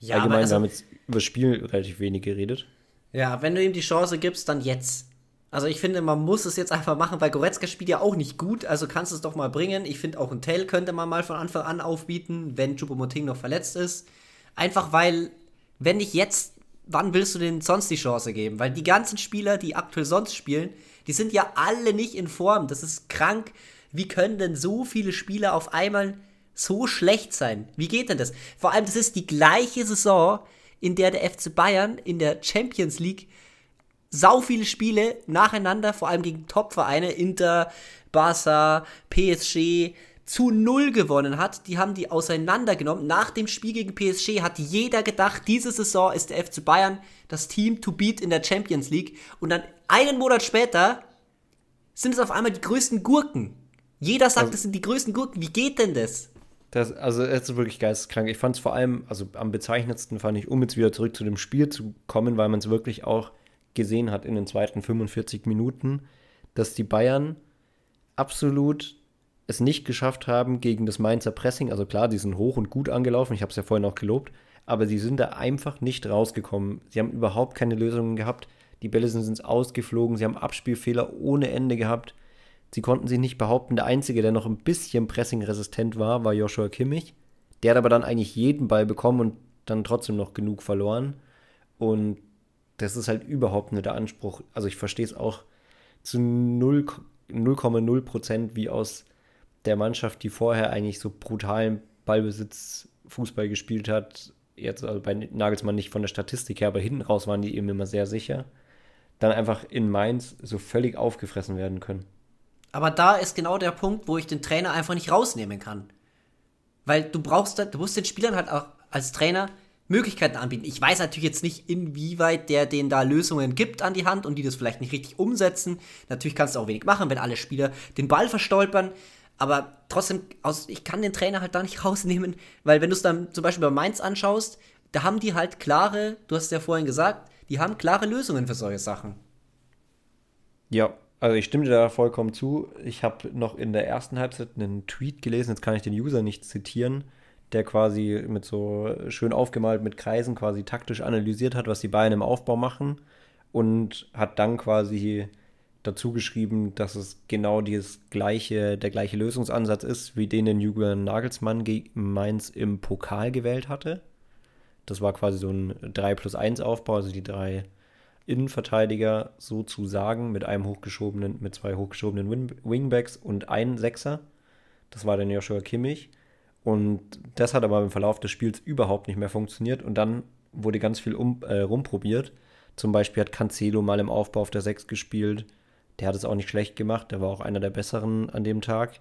Ja, Allgemein, also, wir haben jetzt über das Spiel relativ wenig geredet. Ja, wenn du ihm die Chance gibst, dann jetzt. Also ich finde, man muss es jetzt einfach machen, weil Goretzka spielt ja auch nicht gut, also kannst du es doch mal bringen. Ich finde auch ein Tell könnte man mal von Anfang an aufbieten, wenn Choupo-Moting noch verletzt ist. Einfach weil, wenn nicht jetzt, wann willst du denen sonst die Chance geben? Weil die ganzen Spieler, die aktuell sonst spielen, die sind ja alle nicht in Form. Das ist krank. Wie können denn so viele Spieler auf einmal so schlecht sein? Wie geht denn das? Vor allem, das ist die gleiche Saison, in der der FC Bayern in der Champions League sau viele Spiele nacheinander, vor allem gegen Topvereine, Inter, Barca, PSG, zu null gewonnen hat. Die haben die auseinandergenommen. Nach dem Spiel gegen PSG hat jeder gedacht, diese Saison ist der FC Bayern das Team to beat in der Champions League. Und dann einen Monat später sind es auf einmal die größten Gurken. Jeder sagt, also, das sind die größten Gurken. Wie geht denn das? Das, also, es ist wirklich geisteskrank. Ich fand es vor allem, also am bezeichnetsten fand ich, um jetzt wieder zurück zu dem Spiel zu kommen, weil man es wirklich auch gesehen hat in den zweiten 45 Minuten, dass die Bayern absolut es nicht geschafft haben gegen das Mainzer Pressing. Also klar, die sind hoch und gut angelaufen, ich habe es ja vorhin auch gelobt, aber sie sind da einfach nicht rausgekommen. Sie haben überhaupt keine Lösungen gehabt. Die Bälle sind ins Ausgeflogen, sie haben Abspielfehler ohne Ende gehabt. Sie konnten sich nicht behaupten. Der Einzige, der noch ein bisschen pressingresistent war, war Joshua Kimmich. Der hat aber dann eigentlich jeden Ball bekommen und dann trotzdem noch genug verloren. Und das ist halt überhaupt nicht der Anspruch. Also ich verstehe es auch zu 0,0 Prozent wie aus der Mannschaft, die vorher eigentlich so brutalen Ballbesitz Fußball gespielt hat. Jetzt also bei Nagelsmann nicht von der Statistik her, aber hinten raus waren die eben immer sehr sicher. Dann einfach in Mainz so völlig aufgefressen werden können. Aber da ist genau der Punkt, wo ich den Trainer einfach nicht rausnehmen kann. Weil du brauchst, du musst den Spielern halt auch als Trainer Möglichkeiten anbieten. Ich weiß natürlich jetzt nicht, inwieweit der denen da Lösungen gibt an die Hand und die das vielleicht nicht richtig umsetzen. Natürlich kannst du auch wenig machen, wenn alle Spieler den Ball verstolpern. Aber trotzdem, aus, ich kann den Trainer halt da nicht [LAUGHS] rausnehmen, weil wenn du es dann zum Beispiel bei Mainz anschaust, da haben die halt klare, du hast es ja vorhin gesagt, die haben klare Lösungen für solche Sachen. Ja, also ich stimme dir da vollkommen zu. Ich habe noch in der ersten Halbzeit einen Tweet gelesen, jetzt kann ich den User nicht zitieren, der quasi mit so schön aufgemalt mit Kreisen quasi taktisch analysiert hat, was die Bayern im Aufbau machen und hat dann quasi dazu geschrieben, dass es genau dieses gleiche, der gleiche Lösungsansatz ist, wie den den Julian Nagelsmann gegen Mainz im Pokal gewählt hatte. Das war quasi so ein 3 plus 1 Aufbau, also die drei Innenverteidiger sozusagen mit einem hochgeschobenen, mit zwei hochgeschobenen Win Wingbacks und ein Sechser. Das war dann Joshua Kimmich. Und das hat aber im Verlauf des Spiels überhaupt nicht mehr funktioniert. Und dann wurde ganz viel um, äh, rumprobiert. Zum Beispiel hat Cancelo mal im Aufbau auf der 6 gespielt. Der hat es auch nicht schlecht gemacht. Der war auch einer der besseren an dem Tag.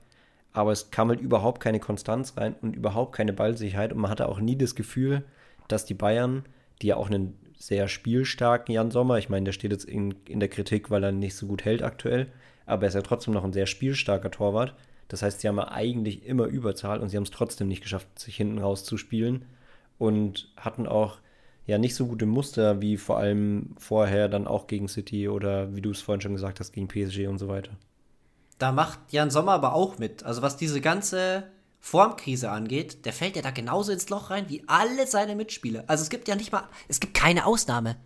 Aber es kam halt überhaupt keine Konstanz rein und überhaupt keine Ballsicherheit. Und man hatte auch nie das Gefühl, dass die Bayern, die ja auch einen sehr spielstarken Jan Sommer, ich meine, der steht jetzt in, in der Kritik, weil er nicht so gut hält aktuell, aber er ist ja trotzdem noch ein sehr spielstarker Torwart das heißt, sie haben ja eigentlich immer Überzahl und sie haben es trotzdem nicht geschafft, sich hinten rauszuspielen und hatten auch ja nicht so gute Muster wie vor allem vorher dann auch gegen City oder wie du es vorhin schon gesagt hast, gegen PSG und so weiter. Da macht Jan Sommer aber auch mit. Also was diese ganze Formkrise angeht, der fällt ja da genauso ins Loch rein wie alle seine Mitspieler. Also es gibt ja nicht mal, es gibt keine Ausnahme.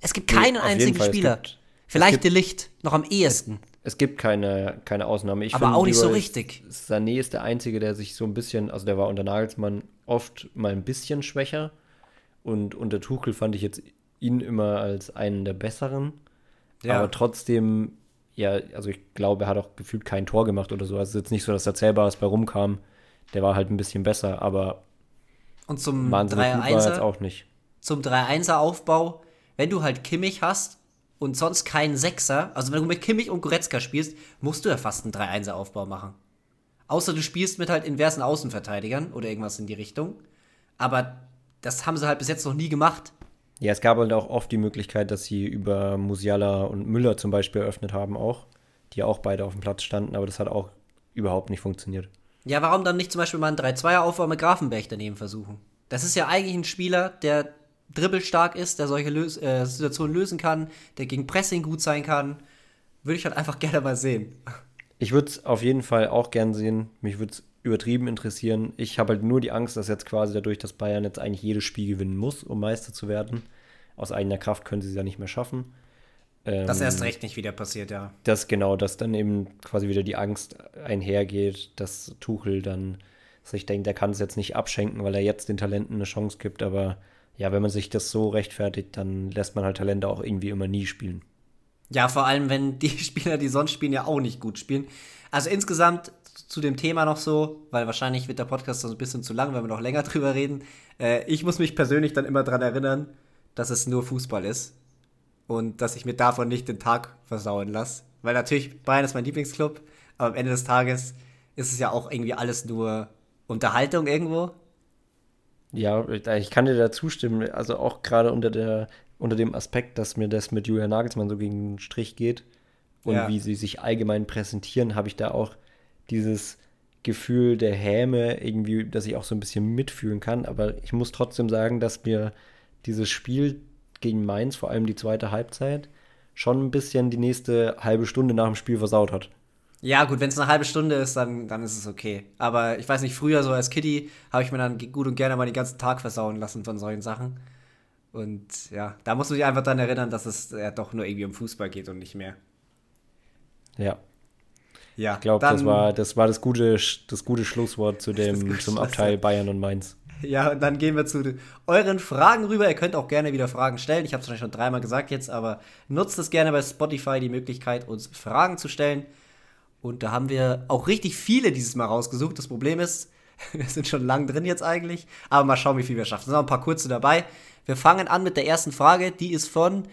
Es gibt keinen nee, einzigen Spieler. Gibt, Vielleicht die Licht noch am ehesten. Es gibt keine, keine Ausnahme. Ich Aber auch nicht so richtig. Sané ist der Einzige, der sich so ein bisschen, also der war unter Nagelsmann oft mal ein bisschen schwächer. Und unter Tuchel fand ich jetzt ihn immer als einen der besseren. Ja. Aber trotzdem, ja, also ich glaube, er hat auch gefühlt kein Tor gemacht oder so. Also es ist jetzt nicht so, dass da Zählbares bei rumkam. Der war halt ein bisschen besser, aber und zum 3-1er auch nicht. Zum 3-1er Aufbau, wenn du halt Kimmich hast, und sonst keinen Sechser, also wenn du mit Kimmich und Goretzka spielst, musst du ja fast einen 3-1er-Aufbau machen. Außer du spielst mit halt inversen Außenverteidigern oder irgendwas in die Richtung. Aber das haben sie halt bis jetzt noch nie gemacht. Ja, es gab halt auch oft die Möglichkeit, dass sie über Musiala und Müller zum Beispiel eröffnet haben auch, die auch beide auf dem Platz standen, aber das hat auch überhaupt nicht funktioniert. Ja, warum dann nicht zum Beispiel mal einen 3-2er-Aufbau mit Grafenberg daneben versuchen? Das ist ja eigentlich ein Spieler, der dribbelstark ist, der solche Lös äh, Situationen lösen kann, der gegen Pressing gut sein kann. Würde ich halt einfach [LAUGHS] gerne mal sehen. Ich würde es auf jeden Fall auch gern sehen. Mich würde es übertrieben interessieren. Ich habe halt nur die Angst, dass jetzt quasi dadurch, dass Bayern jetzt eigentlich jedes Spiel gewinnen muss, um Meister zu werden. Aus eigener Kraft können sie es ja nicht mehr schaffen. Ähm, das erst recht nicht wieder passiert, ja. Das genau, dass dann eben quasi wieder die Angst einhergeht, dass Tuchel dann sich denkt, er kann es jetzt nicht abschenken, weil er jetzt den Talenten eine Chance gibt. Aber ja, wenn man sich das so rechtfertigt, dann lässt man halt Talente auch irgendwie immer nie spielen. Ja, vor allem, wenn die [LAUGHS] Spieler, die sonst spielen, ja auch nicht gut spielen. Also insgesamt zu dem Thema noch so, weil wahrscheinlich wird der Podcast so ein bisschen zu lang, wenn wir noch länger [LAUGHS] drüber reden. Äh, ich muss mich persönlich dann immer daran erinnern, dass es nur Fußball ist und dass ich mir davon nicht den Tag versauen lasse. Weil natürlich, Bayern ist mein Lieblingsclub, aber am Ende des Tages ist es ja auch irgendwie alles nur Unterhaltung irgendwo. Ja, ich kann dir da zustimmen. Also auch gerade unter, der, unter dem Aspekt, dass mir das mit Julia Nagelsmann so gegen den Strich geht und ja. wie sie sich allgemein präsentieren, habe ich da auch dieses Gefühl der Häme irgendwie, dass ich auch so ein bisschen mitfühlen kann. Aber ich muss trotzdem sagen, dass mir dieses Spiel gegen Mainz, vor allem die zweite Halbzeit, schon ein bisschen die nächste halbe Stunde nach dem Spiel versaut hat. Ja, gut, wenn es eine halbe Stunde ist, dann, dann ist es okay. Aber ich weiß nicht, früher so als Kitty habe ich mir dann gut und gerne mal den ganzen Tag versauen lassen von solchen Sachen. Und ja, da musst du dich einfach daran erinnern, dass es ja doch nur irgendwie um Fußball geht und nicht mehr. Ja. Ja, ich glaube, das war, das war das gute, das gute Schlusswort zu [LAUGHS] dem, zum Abteil Bayern und Mainz. Ja, und dann gehen wir zu euren Fragen rüber. Ihr könnt auch gerne wieder Fragen stellen. Ich habe es schon dreimal gesagt jetzt, aber nutzt es gerne bei Spotify die Möglichkeit, uns Fragen zu stellen. Und da haben wir auch richtig viele dieses Mal rausgesucht. Das Problem ist, [LAUGHS] wir sind schon lang drin jetzt eigentlich, aber mal schauen, wie viel wir schaffen. Es sind noch ein paar kurze dabei. Wir fangen an mit der ersten Frage. Die ist von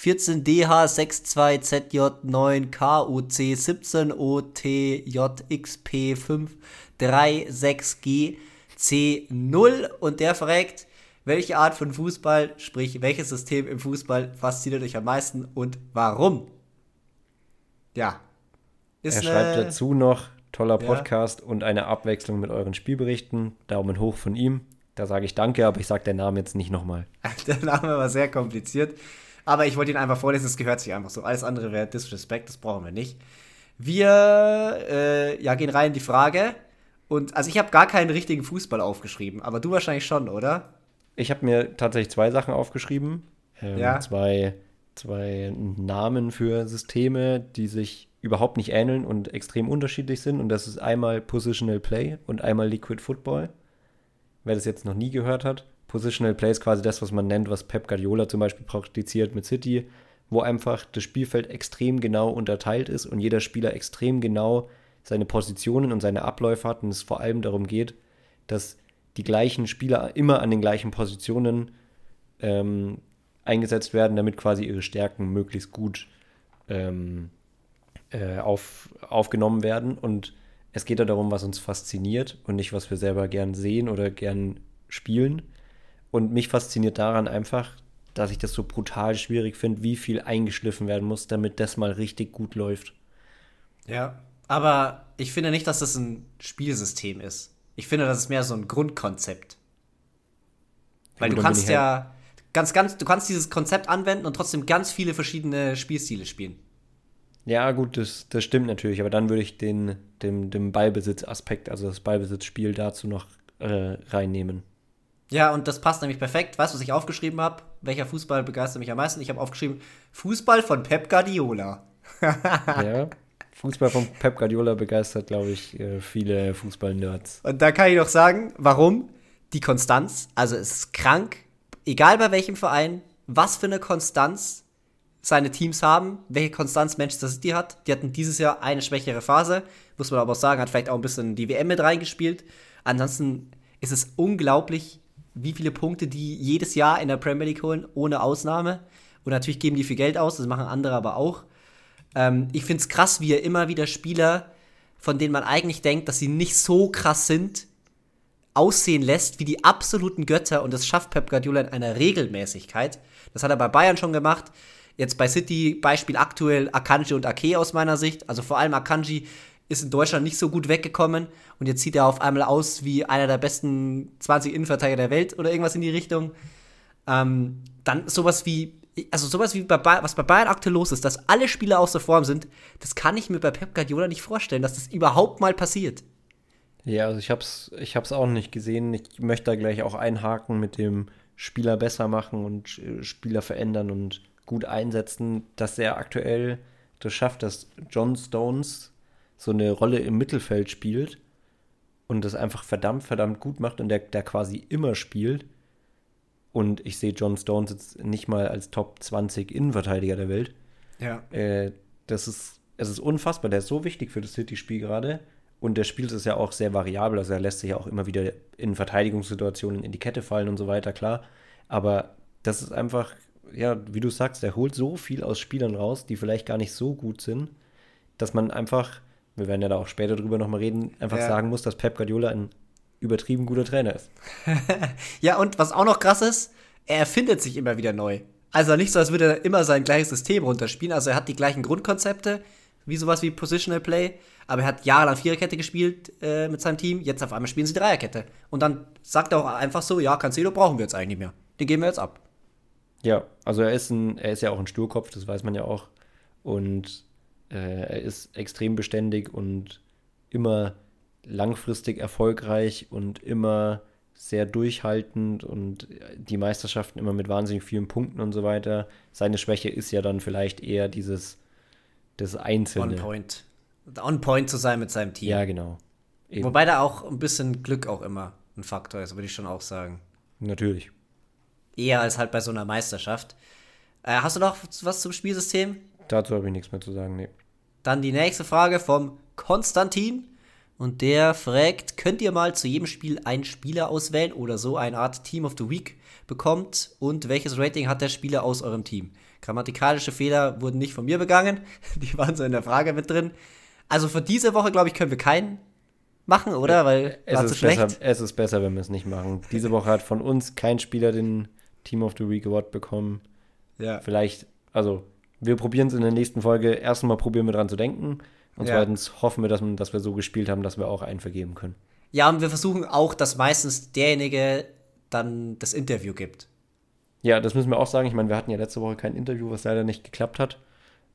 14DH62ZJ9KUC17OTJXP536G C0 und der fragt, welche Art von Fußball, sprich welches System im Fußball fasziniert euch am meisten und warum? Ja. er schreibt dazu noch, toller Podcast ja. und eine Abwechslung mit euren Spielberichten. Daumen hoch von ihm. Da sage ich danke, aber ich sage den Namen jetzt nicht nochmal. [LAUGHS] Der Name war sehr kompliziert. Aber ich wollte ihn einfach vorlesen, es gehört sich einfach so. Alles andere wäre Disrespect, das brauchen wir nicht. Wir äh, ja, gehen rein in die Frage. Und also ich habe gar keinen richtigen Fußball aufgeschrieben, aber du wahrscheinlich schon, oder? Ich habe mir tatsächlich zwei Sachen aufgeschrieben. Ähm, ja. Zwei, zwei Namen für Systeme, die sich überhaupt nicht ähneln und extrem unterschiedlich sind. Und das ist einmal Positional Play und einmal Liquid Football. Wer das jetzt noch nie gehört hat. Positional Play ist quasi das, was man nennt, was Pep Guardiola zum Beispiel praktiziert mit City, wo einfach das Spielfeld extrem genau unterteilt ist und jeder Spieler extrem genau seine Positionen und seine Abläufe hat und es vor allem darum geht, dass die gleichen Spieler immer an den gleichen Positionen ähm, eingesetzt werden, damit quasi ihre Stärken möglichst gut ähm, äh, auf, aufgenommen werden. Und es geht ja darum, was uns fasziniert und nicht, was wir selber gern sehen oder gern spielen. Und mich fasziniert daran einfach, dass ich das so brutal schwierig finde, wie viel eingeschliffen werden muss, damit das mal richtig gut läuft. Ja, aber ich finde nicht, dass das ein Spielsystem ist. Ich finde, das ist mehr so ein Grundkonzept. Weil ja, du kannst ja halt ganz, ganz, du kannst dieses Konzept anwenden und trotzdem ganz viele verschiedene Spielstile spielen. Ja, gut, das, das stimmt natürlich, aber dann würde ich den, den, den Ballbesitzaspekt, also das Ballbesitzspiel dazu noch äh, reinnehmen. Ja, und das passt nämlich perfekt. Weißt du, was ich aufgeschrieben habe? Welcher Fußball begeistert mich am meisten? Ich habe aufgeschrieben, Fußball von Pep Guardiola. [LAUGHS] ja, Fußball von Pep Guardiola begeistert, glaube ich, äh, viele Fußball-Nerds. Und da kann ich doch sagen, warum? Die Konstanz, also es ist krank, egal bei welchem Verein, was für eine Konstanz seine Teams haben, welche Konstanz Manchester City hat. Die hatten dieses Jahr eine schwächere Phase, muss man aber auch sagen, hat vielleicht auch ein bisschen die WM mit reingespielt. Ansonsten ist es unglaublich, wie viele Punkte die jedes Jahr in der Premier League holen, ohne Ausnahme. Und natürlich geben die viel Geld aus, das machen andere aber auch. Ähm, ich finde es krass, wie er immer wieder Spieler, von denen man eigentlich denkt, dass sie nicht so krass sind, aussehen lässt wie die absoluten Götter und das schafft Pep Guardiola in einer Regelmäßigkeit. Das hat er bei Bayern schon gemacht. Jetzt bei City Beispiel aktuell Akanji und Ake aus meiner Sicht. Also vor allem Akanji ist in Deutschland nicht so gut weggekommen und jetzt sieht er auf einmal aus wie einer der besten 20 Innenverteidiger der Welt oder irgendwas in die Richtung. Ähm, dann sowas wie, also sowas wie bei Bayern, was bei Bayern aktuell los ist, dass alle Spieler außer Form sind, das kann ich mir bei Pep Guardiola nicht vorstellen, dass das überhaupt mal passiert. Ja, also ich hab's, ich hab's auch nicht gesehen. Ich möchte da gleich auch einhaken mit dem Spieler besser machen und äh, Spieler verändern und gut einsetzen, dass er aktuell das schafft, dass John Stones so eine Rolle im Mittelfeld spielt und das einfach verdammt, verdammt gut macht und der, der quasi immer spielt. Und ich sehe John Stones jetzt nicht mal als Top 20 Innenverteidiger der Welt. Ja. Äh, das ist, es ist unfassbar. Der ist so wichtig für das City-Spiel gerade. Und der Spiel ist ja auch sehr variabel. Also er lässt sich ja auch immer wieder in Verteidigungssituationen in die Kette fallen und so weiter, klar. Aber das ist einfach, ja, wie du sagst, der holt so viel aus Spielern raus, die vielleicht gar nicht so gut sind, dass man einfach wir werden ja da auch später drüber nochmal reden, einfach ja. sagen muss, dass Pep Guardiola ein übertrieben guter Trainer ist. [LAUGHS] ja, und was auch noch krass ist, er erfindet sich immer wieder neu. Also nicht so, als würde er immer sein gleiches System runterspielen. Also er hat die gleichen Grundkonzepte, wie sowas wie Positional Play, aber er hat jahrelang Viererkette gespielt äh, mit seinem Team. Jetzt auf einmal spielen sie Dreierkette. Und dann sagt er auch einfach so, ja, Cancelo brauchen wir jetzt eigentlich nicht mehr. Den geben wir jetzt ab. Ja, also er ist, ein, er ist ja auch ein Sturkopf, das weiß man ja auch. Und er ist extrem beständig und immer langfristig erfolgreich und immer sehr durchhaltend und die Meisterschaften immer mit wahnsinnig vielen Punkten und so weiter. Seine Schwäche ist ja dann vielleicht eher dieses das Einzelne. On point. On point zu sein mit seinem Team. Ja, genau. Eben. Wobei da auch ein bisschen Glück auch immer ein Faktor ist, würde ich schon auch sagen. Natürlich. Eher als halt bei so einer Meisterschaft. Äh, hast du noch was zum Spielsystem? Dazu habe ich nichts mehr zu sagen, nee. Dann die nächste Frage vom Konstantin. Und der fragt, könnt ihr mal zu jedem Spiel einen Spieler auswählen oder so eine Art Team of the Week bekommt? Und welches Rating hat der Spieler aus eurem Team? Grammatikalische Fehler wurden nicht von mir begangen. [LAUGHS] Die waren so in der Frage mit drin. Also für diese Woche, glaube ich, können wir keinen machen, oder? Weil es ist, besser, es ist besser, wenn wir es nicht machen. Diese Woche hat von uns kein Spieler den Team of the Week Award bekommen. Ja. Vielleicht, also wir probieren es in der nächsten Folge. Erstens mal probieren wir dran zu denken. Und ja. zweitens hoffen wir, dass, dass wir so gespielt haben, dass wir auch einen vergeben können. Ja, und wir versuchen auch, dass meistens derjenige dann das Interview gibt. Ja, das müssen wir auch sagen. Ich meine, wir hatten ja letzte Woche kein Interview, was leider nicht geklappt hat,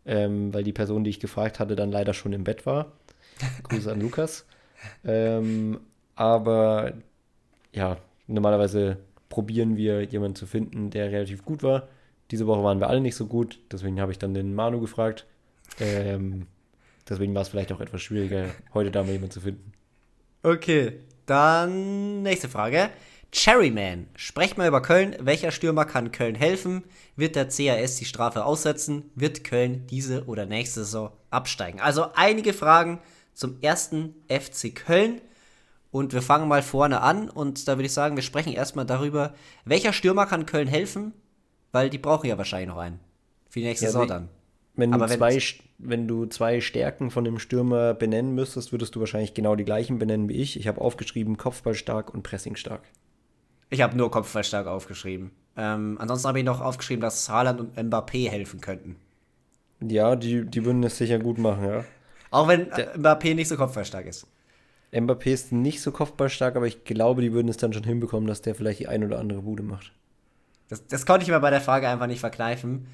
ähm, weil die Person, die ich gefragt hatte, dann leider schon im Bett war. [LAUGHS] Grüße an Lukas. Ähm, aber ja, normalerweise probieren wir jemanden zu finden, der relativ gut war. Diese Woche waren wir alle nicht so gut, deswegen habe ich dann den Manu gefragt. Ähm, deswegen war es vielleicht auch etwas schwieriger, heute da mal jemanden zu finden. Okay, dann nächste Frage. Cherryman, sprecht mal über Köln. Welcher Stürmer kann Köln helfen? Wird der CAS die Strafe aussetzen? Wird Köln diese oder nächste Saison absteigen? Also einige Fragen zum ersten FC Köln. Und wir fangen mal vorne an. Und da würde ich sagen, wir sprechen erstmal darüber, welcher Stürmer kann Köln helfen? Weil die brauchen ja wahrscheinlich noch einen. Für die nächste ja, Saison dann. Wenn du, zwei, wenn du zwei Stärken von dem Stürmer benennen müsstest, würdest du wahrscheinlich genau die gleichen benennen wie ich. Ich habe aufgeschrieben Kopfballstark und Pressingstark. Ich habe nur Kopfballstark aufgeschrieben. Ähm, ansonsten habe ich noch aufgeschrieben, dass Haaland und Mbappé helfen könnten. Ja, die, die würden es sicher gut machen, ja. Auch wenn Der, Mbappé nicht so kopfballstark ist. Mbappé ist nicht so kopfballstark, aber ich glaube, die würden es dann schon hinbekommen, dass der vielleicht die ein oder andere Bude macht. Das, das konnte ich mir bei der Frage einfach nicht verkneifen.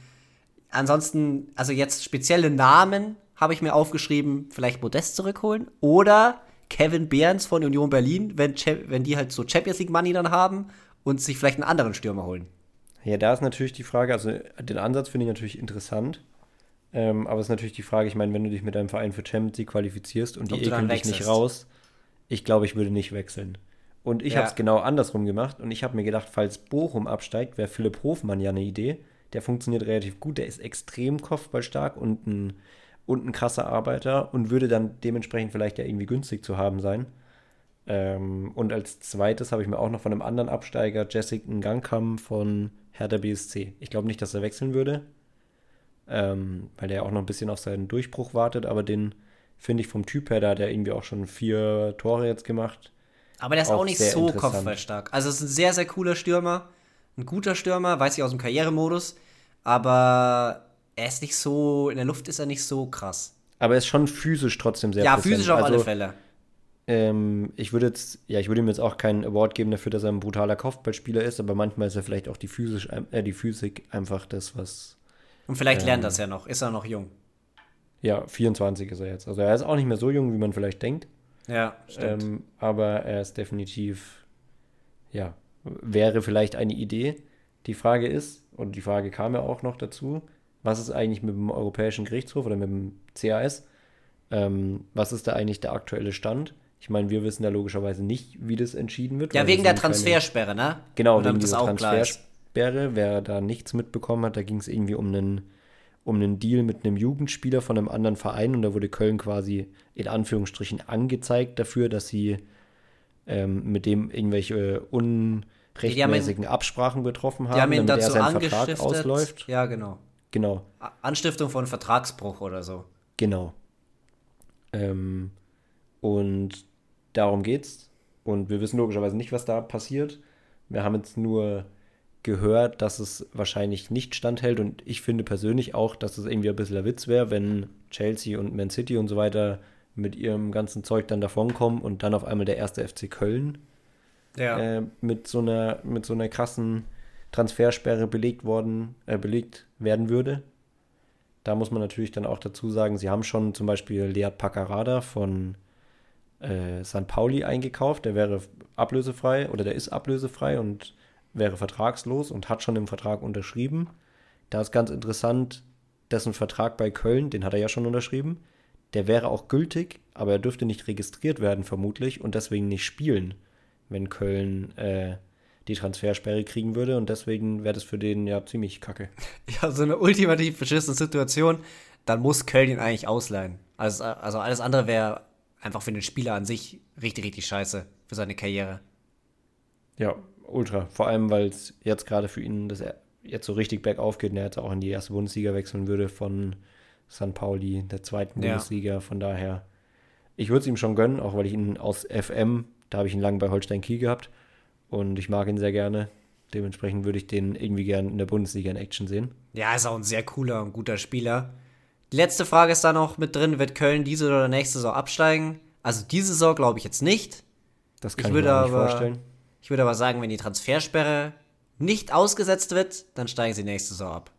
Ansonsten, also jetzt spezielle Namen habe ich mir aufgeschrieben, vielleicht Modest zurückholen oder Kevin Behrens von Union Berlin, wenn, wenn die halt so Champions League Money dann haben und sich vielleicht einen anderen Stürmer holen. Ja, da ist natürlich die Frage, also den Ansatz finde ich natürlich interessant. Ähm, aber es ist natürlich die Frage, ich meine, wenn du dich mit deinem Verein für Champions League qualifizierst und Ob die ekeln dich nicht raus, ich glaube, ich würde nicht wechseln. Und ich ja. habe es genau andersrum gemacht und ich habe mir gedacht, falls Bochum absteigt, wäre Philipp Hofmann ja eine Idee. Der funktioniert relativ gut, der ist extrem kopfballstark und ein, und ein krasser Arbeiter und würde dann dementsprechend vielleicht ja irgendwie günstig zu haben sein. Ähm, und als zweites habe ich mir auch noch von einem anderen Absteiger, Jessica Gangkam von Hertha BSC. Ich glaube nicht, dass er wechseln würde, ähm, weil der auch noch ein bisschen auf seinen Durchbruch wartet, aber den finde ich vom Typ her, da hat er irgendwie auch schon vier Tore jetzt gemacht Aber der ist auch, auch nicht so kopfballstark. Also, es ist ein sehr, sehr cooler Stürmer. Ein guter Stürmer, weiß ich aus dem Karrieremodus. Aber er ist nicht so, in der Luft ist er nicht so krass. Aber er ist schon physisch trotzdem sehr Ja, präsent. physisch auf also, alle Fälle. Ähm, ich würde jetzt, ja, ich würde ihm jetzt auch keinen Award geben dafür, dass er ein brutaler Kopfballspieler ist, aber manchmal ist er vielleicht auch die, physisch, äh, die Physik einfach das, was. Und vielleicht ähm, lernt das ja noch. Ist er noch jung? Ja, 24 ist er jetzt. Also er ist auch nicht mehr so jung, wie man vielleicht denkt. Ja, stimmt. Ähm, aber er ist definitiv, ja, wäre vielleicht eine Idee. Die Frage ist, und die Frage kam ja auch noch dazu, was ist eigentlich mit dem Europäischen Gerichtshof oder mit dem CAS? Ähm, was ist da eigentlich der aktuelle Stand? Ich meine, wir wissen ja logischerweise nicht, wie das entschieden wird. Ja, wegen der Transfersperre, keine, ne? Genau, Oder wegen dieser Transfersperre. Wer da nichts mitbekommen hat, da ging es irgendwie um einen, um einen Deal mit einem Jugendspieler von einem anderen Verein und da wurde Köln quasi in Anführungsstrichen angezeigt dafür, dass sie ähm, mit dem irgendwelche unrechtmäßigen ihn, Absprachen getroffen haben, die haben ihn damit dazu er sein Vertrag ausläuft. Ja, genau. Genau. Anstiftung von Vertragsbruch oder so. Genau. Ähm, und darum geht's. Und wir wissen logischerweise nicht, was da passiert. Wir haben jetzt nur gehört, dass es wahrscheinlich nicht standhält. Und ich finde persönlich auch, dass es irgendwie ein bisschen ein Witz wäre, wenn Chelsea und Man City und so weiter mit ihrem ganzen Zeug dann davonkommen und dann auf einmal der erste FC Köln ja. äh, mit, so einer, mit so einer krassen Transfersperre belegt worden, äh, belegt werden würde. Da muss man natürlich dann auch dazu sagen, sie haben schon zum Beispiel Lead Paccarada von äh, St. Pauli eingekauft. Der wäre ablösefrei oder der ist ablösefrei und wäre vertragslos und hat schon im Vertrag unterschrieben. Da ist ganz interessant, dessen Vertrag bei Köln, den hat er ja schon unterschrieben, der wäre auch gültig, aber er dürfte nicht registriert werden vermutlich und deswegen nicht spielen, wenn Köln äh, die Transfersperre kriegen würde und deswegen wäre das für den ja ziemlich kacke. [LAUGHS] Ja, so eine ultimativ beschissene Situation, dann muss Köln ihn eigentlich ausleihen. Also, also alles andere wäre einfach für den Spieler an sich richtig, richtig scheiße für seine Karriere. Ja, ultra. Vor allem, weil es jetzt gerade für ihn das jetzt so richtig bergauf geht und er jetzt auch in die erste Bundesliga wechseln würde von St. Pauli, der zweiten ja. Bundesliga. Von daher, ich würde es ihm schon gönnen, auch weil ich ihn aus FM, da habe ich ihn lange bei Holstein Kiel gehabt und ich mag ihn sehr gerne. Dementsprechend würde ich den irgendwie gerne in der Bundesliga in Action sehen. Ja, ist auch ein sehr cooler und guter Spieler. Die letzte Frage ist da noch mit drin: Wird Köln diese oder nächste Saison absteigen? Also diese Saison glaube ich jetzt nicht. Das kann ich, ich mir aber, nicht vorstellen. Ich würde aber sagen, wenn die Transfersperre nicht ausgesetzt wird, dann steigen sie nächste Saison ab.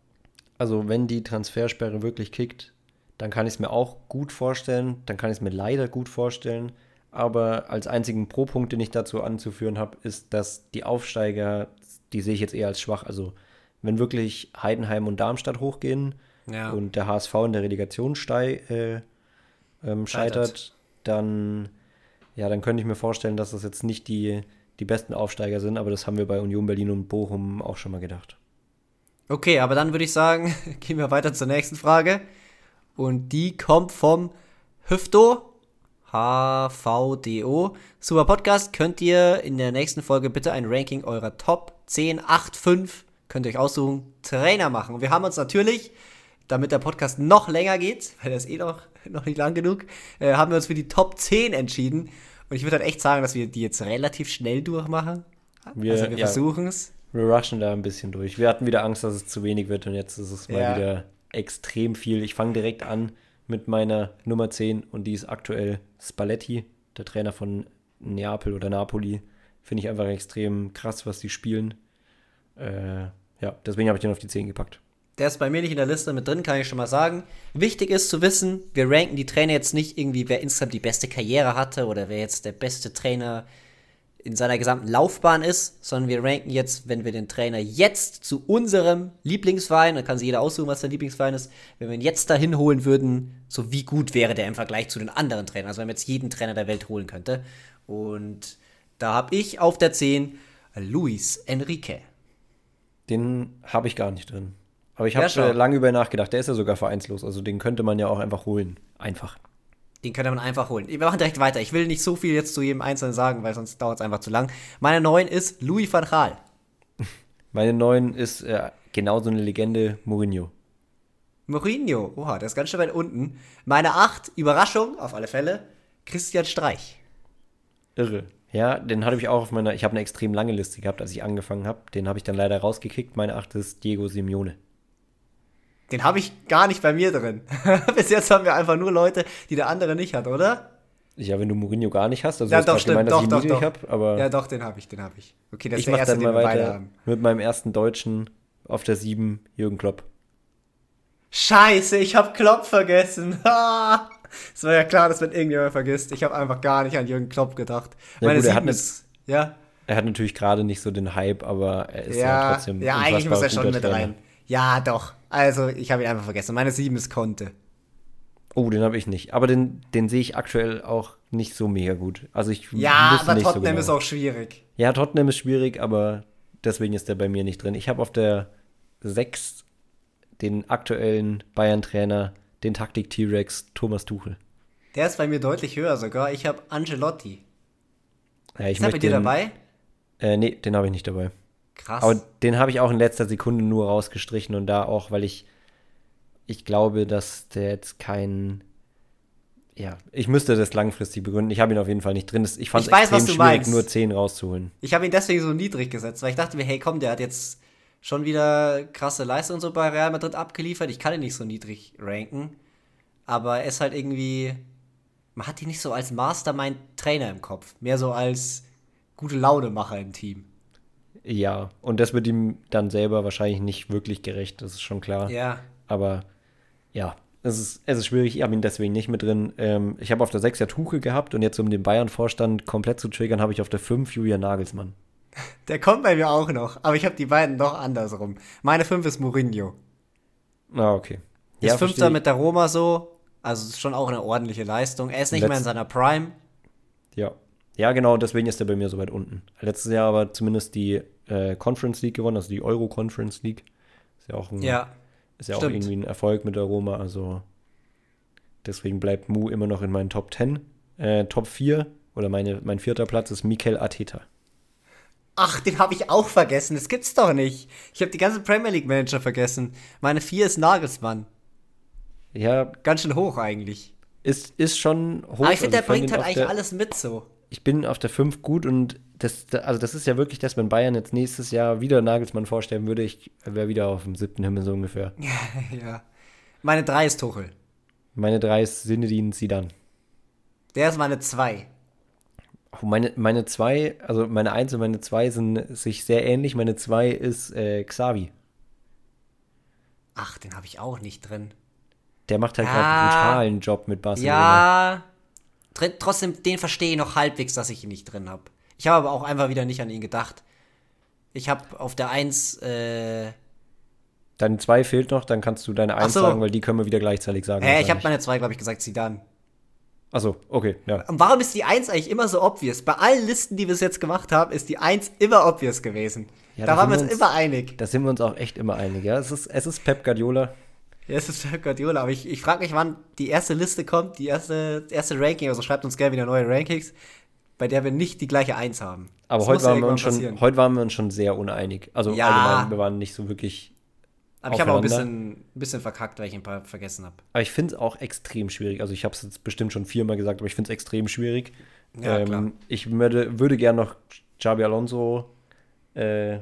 Also wenn die Transfersperre wirklich kickt, dann kann ich es mir auch gut vorstellen. Dann kann ich es mir leider gut vorstellen. Aber als einzigen Pro-Punkt, den ich dazu anzuführen habe, ist, dass die Aufsteiger, die sehe ich jetzt eher als schwach. Also wenn wirklich Heidenheim und Darmstadt hochgehen, ja. und der HSV in der Relegation stei, äh, ähm, scheitert, dann, ja, dann könnte ich mir vorstellen, dass das jetzt nicht die, die besten Aufsteiger sind, aber das haben wir bei Union Berlin und Bochum auch schon mal gedacht. Okay, aber dann würde ich sagen, [LAUGHS] gehen wir weiter zur nächsten Frage. Und die kommt vom Hüfto. HVDO. Super Podcast. Könnt ihr in der nächsten Folge bitte ein Ranking eurer Top 10, 8, 5, könnt ihr euch aussuchen, Trainer machen. Und wir haben uns natürlich damit der Podcast noch länger geht, [LAUGHS] weil das eh noch, noch nicht lang genug, äh, haben wir uns für die Top 10 entschieden. Und ich würde halt echt sagen, dass wir die jetzt relativ schnell durchmachen. Wir, also wir ja, versuchen es. Wir rushen da ein bisschen durch. Wir hatten wieder Angst, dass es zu wenig wird und jetzt ist es mal ja. wieder extrem viel. Ich fange direkt an mit meiner Nummer 10 und die ist aktuell Spalletti, der Trainer von Neapel oder Napoli. Finde ich einfach extrem krass, was die spielen. Äh, ja, deswegen habe ich den auf die 10 gepackt. Der ist bei mir nicht in der Liste mit drin, kann ich schon mal sagen. Wichtig ist zu wissen, wir ranken die Trainer jetzt nicht irgendwie, wer insgesamt die beste Karriere hatte oder wer jetzt der beste Trainer in seiner gesamten Laufbahn ist, sondern wir ranken jetzt, wenn wir den Trainer jetzt zu unserem Lieblingsverein, dann kann sich jeder aussuchen, was sein Lieblingsverein ist, wenn wir ihn jetzt dahin holen würden, so wie gut wäre der im Vergleich zu den anderen Trainern, also wenn man jetzt jeden Trainer der Welt holen könnte. Und da habe ich auf der 10 Luis Enrique. Den habe ich gar nicht drin. Aber ich habe ja, äh, lange über nachgedacht. Der ist ja sogar vereinslos. Also den könnte man ja auch einfach holen. Einfach. Den könnte man einfach holen. Wir machen direkt weiter. Ich will nicht so viel jetzt zu jedem Einzelnen sagen, weil sonst dauert es einfach zu lang. Meine neuen ist Louis van Gaal. [LAUGHS] Meine neuen ist äh, genauso eine Legende, Mourinho. Mourinho, oha, der ist ganz schön weit unten. Meine acht, Überraschung, auf alle Fälle, Christian Streich. Irre. Ja, den hatte ich auch auf meiner, ich habe eine extrem lange Liste gehabt, als ich angefangen habe. Den habe ich dann leider rausgekickt. Meine achte ist Diego Simeone. Den habe ich gar nicht bei mir drin. [LAUGHS] Bis jetzt haben wir einfach nur Leute, die der andere nicht hat, oder? Ja, wenn du Mourinho gar nicht hast, also ja, doch, stimmt, gemeint, doch, doch, doch. Hab, aber ja, doch, den habe ich, den habe ich. Okay, das ich ist der erste, dann mal den wir weiter haben. Mit meinem ersten Deutschen auf der 7, Jürgen Klopp. Scheiße, ich habe Klopp vergessen. [LAUGHS] Es war ja klar, dass man irgendjemand vergisst. Ich habe einfach gar nicht an Jürgen Klopp gedacht. Ja, Meine gut, er hat ist, ja. Er hat natürlich gerade nicht so den Hype, aber er ist ja, ja trotzdem. Ja, eigentlich muss er schon mit rein. Ja, doch. Also, ich habe ihn einfach vergessen. Meine 7 ist Conte. Oh, den habe ich nicht. Aber den, den sehe ich aktuell auch nicht so mega gut. Also ich Ja, aber Tottenham so genau. ist auch schwierig. Ja, Tottenham ist schwierig, aber deswegen ist der bei mir nicht drin. Ich habe auf der 6 den aktuellen Bayern-Trainer, den Taktik-T-Rex Thomas Tuchel. Der ist bei mir deutlich höher sogar. Ich habe Angelotti. Ja, ich ist der bei dir den, dabei? Äh, nee, den habe ich nicht dabei. Krass. Aber den habe ich auch in letzter Sekunde nur rausgestrichen und da auch, weil ich ich glaube, dass der jetzt kein. Ja, ich müsste das langfristig begründen. Ich habe ihn auf jeden Fall nicht drin. Ich fand es extrem schwierig, meinst. nur 10 rauszuholen. Ich habe ihn deswegen so niedrig gesetzt, weil ich dachte mir, hey, komm, der hat jetzt schon wieder krasse Leistung so bei Real Madrid abgeliefert. Ich kann ihn nicht so niedrig ranken. Aber er ist halt irgendwie. Man hat ihn nicht so als Mastermind-Trainer im Kopf. Mehr so als gute Launemacher im Team. Ja, und das wird ihm dann selber wahrscheinlich nicht wirklich gerecht, das ist schon klar. Ja. Aber ja, es ist, es ist schwierig. Ich habe ihn deswegen nicht mit drin. Ähm, ich habe auf der 6 ja Tuche gehabt und jetzt, um den Bayern-Vorstand komplett zu triggern, habe ich auf der 5 Julian Nagelsmann. [LAUGHS] Der kommt bei mir auch noch, aber ich habe die beiden noch andersrum. Meine 5 ist Mourinho. Ah, okay. Ist ja, Fünfter mit der Roma so, also ist schon auch eine ordentliche Leistung. Er ist nicht Letz mehr in seiner Prime. Ja. Ja, genau, deswegen ist er bei mir so weit unten. Letztes Jahr aber zumindest die äh, Conference League gewonnen, also die Euro Conference League. Ist ja auch ein ja. Ist ja Stimmt. auch irgendwie ein Erfolg mit der Roma. Also deswegen bleibt Mu immer noch in meinen Top 10. Äh, Top 4 oder meine, mein vierter Platz ist Mikel Arteta. Ach, den habe ich auch vergessen. Das gibt's doch nicht. Ich habe die ganzen Premier League Manager vergessen. Meine 4 ist Nagelsmann. Ja. Ganz schön hoch eigentlich. Ist, ist schon hoch. Aber ich finde, also der bringt halt eigentlich alles mit so. Ich bin auf der 5 gut und das, also das ist ja wirklich das, wenn Bayern jetzt nächstes Jahr wieder Nagelsmann vorstellen würde, ich wäre wieder auf dem siebten Himmel so ungefähr. [LAUGHS] ja. Meine drei ist Tuchel. Meine drei ist Sinedin Sidan. Der ist meine zwei. Oh, meine, meine zwei, also meine eins und meine zwei sind sich sehr ähnlich. Meine zwei ist äh, Xavi. Ach, den habe ich auch nicht drin. Der macht halt ja, gerade einen brutalen Job mit Barcelona. Ja, trotzdem, den verstehe ich noch halbwegs, dass ich ihn nicht drin habe. Ich habe aber auch einfach wieder nicht an ihn gedacht. Ich habe auf der 1. Äh Deine 2 fehlt noch, dann kannst du deine 1 so. sagen, weil die können wir wieder gleichzeitig sagen. Hä, ich habe meine 2, glaube ich, gesagt, Zidane. Achso, okay, ja. Und warum ist die 1 eigentlich immer so obvious? Bei allen Listen, die wir bis jetzt gemacht haben, ist die 1 immer obvious gewesen. Ja, da waren wir uns immer einig. Da sind wir uns auch echt immer einig, ja. Es ist, es ist Pep Guardiola. Ja, es ist Pep Guardiola, aber ich, ich frage mich, wann die erste Liste kommt, die erste, erste Ranking, also schreibt uns gerne wieder neue Rankings bei der wir nicht die gleiche Eins haben. Aber heute waren, wir uns schon, heute waren wir uns schon sehr uneinig. Also ja. allgemein, wir waren nicht so wirklich. Aber ich habe auch ein bisschen, ein bisschen verkackt, weil ich ein paar vergessen habe. Aber ich finde es auch extrem schwierig. Also ich habe es jetzt bestimmt schon viermal gesagt, aber ich finde es extrem schwierig. Ja, ähm, klar. Ich würde, würde gerne noch Xabi Alonso äh,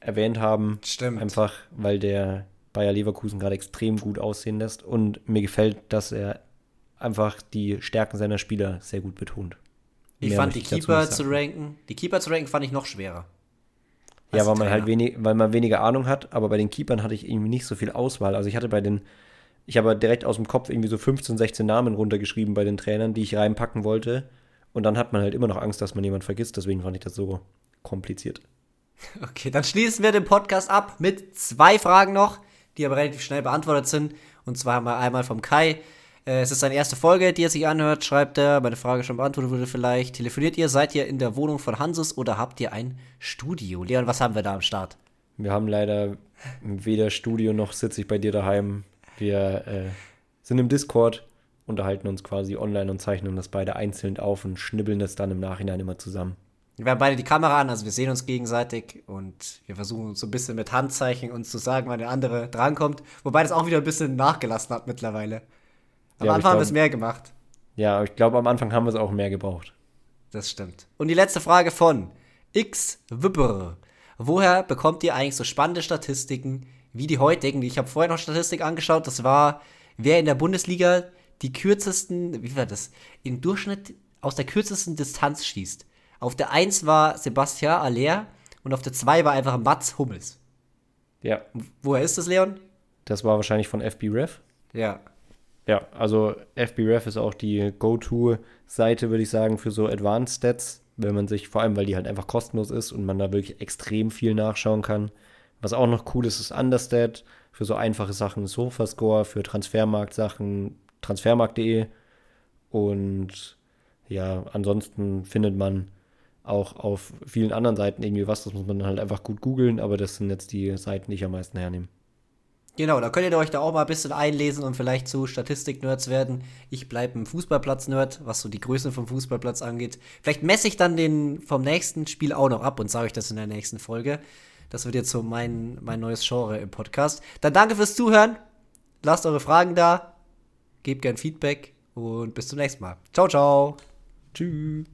erwähnt haben. Stimmt. Einfach, weil der Bayer Leverkusen gerade extrem gut aussehen lässt. Und mir gefällt, dass er einfach die Stärken seiner Spieler sehr gut betont. Ich fand die Keeper zu ranken, die Keeper zu ranken fand ich noch schwerer. Ja, weil man halt wenig, weil man weniger Ahnung hat, aber bei den Keepern hatte ich irgendwie nicht so viel Auswahl. Also ich hatte bei den, ich habe direkt aus dem Kopf irgendwie so 15, 16 Namen runtergeschrieben bei den Trainern, die ich reinpacken wollte. Und dann hat man halt immer noch Angst, dass man jemand vergisst. Deswegen fand ich das so kompliziert. [LAUGHS] Okay, dann schließen wir den Podcast ab mit zwei Fragen noch, die aber relativ schnell beantwortet sind. Und zwar haben wir einmal vom Kai. Äh, es ist seine erste Folge, die er sich anhört, schreibt er. Meine Frage schon beantwortet wurde vielleicht. Telefoniert ihr? Seid ihr in der Wohnung von Hanses oder habt ihr ein Studio? Leon, was haben wir da am Start? Wir haben leider weder Studio noch sitze ich bei dir daheim. Wir äh, sind im Discord, unterhalten uns quasi online und zeichnen das beide einzeln auf und schnibbeln das dann im Nachhinein immer zusammen. Wir haben beide die Kamera an, also wir sehen uns gegenseitig und wir versuchen so ein bisschen mit Handzeichen uns zu sagen, wann der andere drankommt. Wobei das auch wieder ein bisschen nachgelassen hat mittlerweile. Am ja, Anfang haben wir es mehr gemacht. Ja, ich glaube, am Anfang haben wir es auch mehr gebraucht. Das stimmt. Und die letzte Frage von X Wibber. Woher bekommt ihr eigentlich so spannende Statistiken wie die heutigen? Ich habe vorher noch Statistik angeschaut. Das war, wer in der Bundesliga die kürzesten, wie war das, im Durchschnitt aus der kürzesten Distanz schießt. Auf der 1 war Sebastian Aller und auf der 2 war einfach Mats Hummels. Ja. Woher ist das, Leon? Das war wahrscheinlich von FBref. Ja. Ja, also FBref ist auch die Go-To-Seite, würde ich sagen, für so Advanced Stats, wenn man sich, vor allem weil die halt einfach kostenlos ist und man da wirklich extrem viel nachschauen kann. Was auch noch cool ist, ist Understat für so einfache Sachen, Sofascore, für Transfermarkt-Sachen, transfermarkt.de. Und ja, ansonsten findet man auch auf vielen anderen Seiten irgendwie was. Das muss man dann halt einfach gut googeln, aber das sind jetzt die Seiten, die ich am meisten hernehme. Genau, da könnt ihr euch da auch mal ein bisschen einlesen und vielleicht zu Statistik-Nerds werden. Ich bleibe ein Fußballplatz-Nerd, was so die Größe vom Fußballplatz angeht. Vielleicht messe ich dann den vom nächsten Spiel auch noch ab und sage euch das in der nächsten Folge. Das wird jetzt so mein, mein neues Genre im Podcast. Dann danke fürs Zuhören. Lasst eure Fragen da. Gebt gern Feedback und bis zum nächsten Mal. Ciao, ciao. Tschüss.